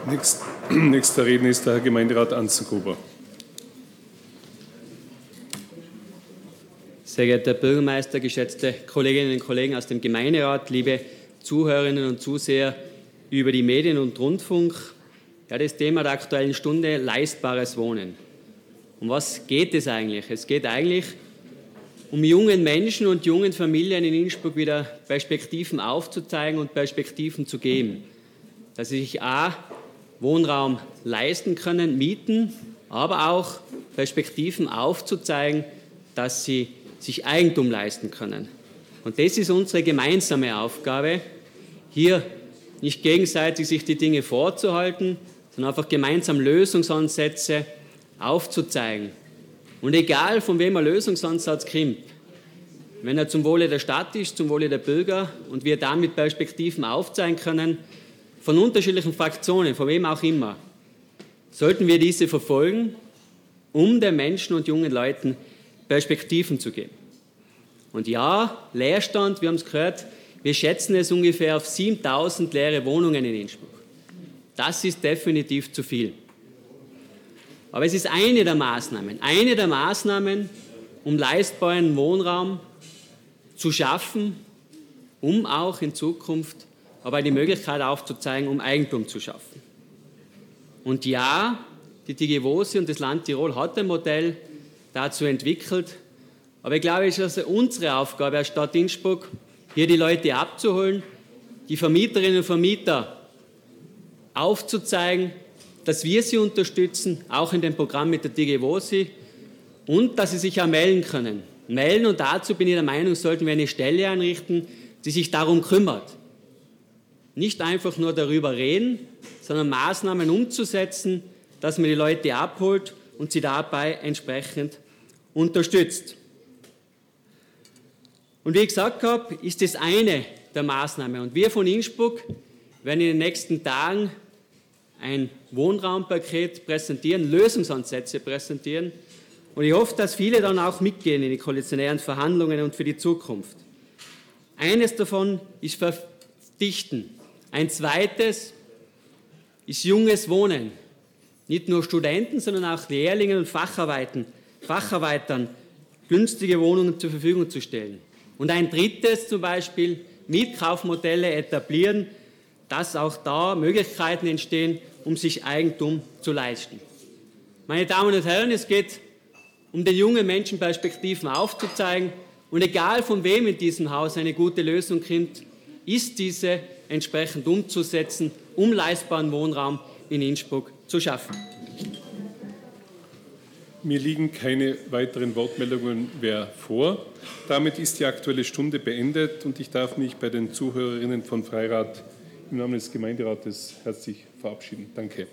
Nächst, nächster Redner ist der Herr Gemeinderat Anzengruber. Sehr geehrter Herr Bürgermeister, geschätzte Kolleginnen und Kollegen aus dem Gemeinderat, liebe Zuhörerinnen und Zuseher über die Medien und Rundfunk. Ja, das Thema der Aktuellen Stunde, leistbares Wohnen. Um was geht es eigentlich? Es geht eigentlich um jungen Menschen und jungen Familien in Innsbruck wieder Perspektiven aufzuzeigen und Perspektiven zu geben. Dass sie sich A, Wohnraum leisten können, mieten, aber auch Perspektiven aufzuzeigen, dass sie sich Eigentum leisten können. Und das ist unsere gemeinsame Aufgabe, hier nicht gegenseitig sich die Dinge vorzuhalten, sondern einfach gemeinsam Lösungsansätze aufzuzeigen. Und egal von wem ein Lösungsansatz kommt, wenn er zum Wohle der Stadt ist, zum Wohle der Bürger und wir damit Perspektiven aufzeigen können, von unterschiedlichen Fraktionen, von wem auch immer, sollten wir diese verfolgen, um den Menschen und jungen Leuten Perspektiven zu geben. Und ja, Leerstand, wir haben es gehört, wir schätzen es ungefähr auf 7000 leere Wohnungen in Innsbruck. Das ist definitiv zu viel. Aber es ist eine der Maßnahmen, eine der Maßnahmen, um leistbaren Wohnraum zu schaffen, um auch in Zukunft aber die Möglichkeit aufzuzeigen, um Eigentum zu schaffen. Und ja, die Digivose und das Land Tirol hat ein Modell dazu entwickelt, aber ich glaube, es ist also unsere Aufgabe als Stadt Innsbruck, hier die Leute abzuholen, die Vermieterinnen und Vermieter aufzuzeigen, dass wir sie unterstützen, auch in dem Programm mit der DGWOSI und dass sie sich auch melden können. Melden und dazu bin ich der Meinung, sollten wir eine Stelle einrichten, die sich darum kümmert. Nicht einfach nur darüber reden, sondern Maßnahmen umzusetzen, dass man die Leute abholt und sie dabei entsprechend unterstützt. Und wie ich gesagt habe, ist das eine der Maßnahmen. Und wir von Innsbruck werden in den nächsten Tagen ein Wohnraumpaket präsentieren, Lösungsansätze präsentieren. Und ich hoffe, dass viele dann auch mitgehen in die koalitionären Verhandlungen und für die Zukunft. Eines davon ist verdichten. Ein zweites ist junges Wohnen. Nicht nur Studenten, sondern auch Lehrlingen und Facharbeitern, Facharbeitern günstige Wohnungen zur Verfügung zu stellen. Und ein drittes zum Beispiel Mietkaufmodelle etablieren, dass auch da Möglichkeiten entstehen, um sich Eigentum zu leisten. Meine Damen und Herren, es geht um den jungen Menschen Perspektiven aufzuzeigen. Und egal von wem in diesem Haus eine gute Lösung kommt, ist diese entsprechend umzusetzen, um leistbaren Wohnraum in Innsbruck zu schaffen. Mir liegen keine weiteren Wortmeldungen mehr vor. Damit ist die Aktuelle Stunde beendet und ich darf mich bei den Zuhörerinnen von Freirat im Namen des Gemeinderates herzlich verabschieden. Danke.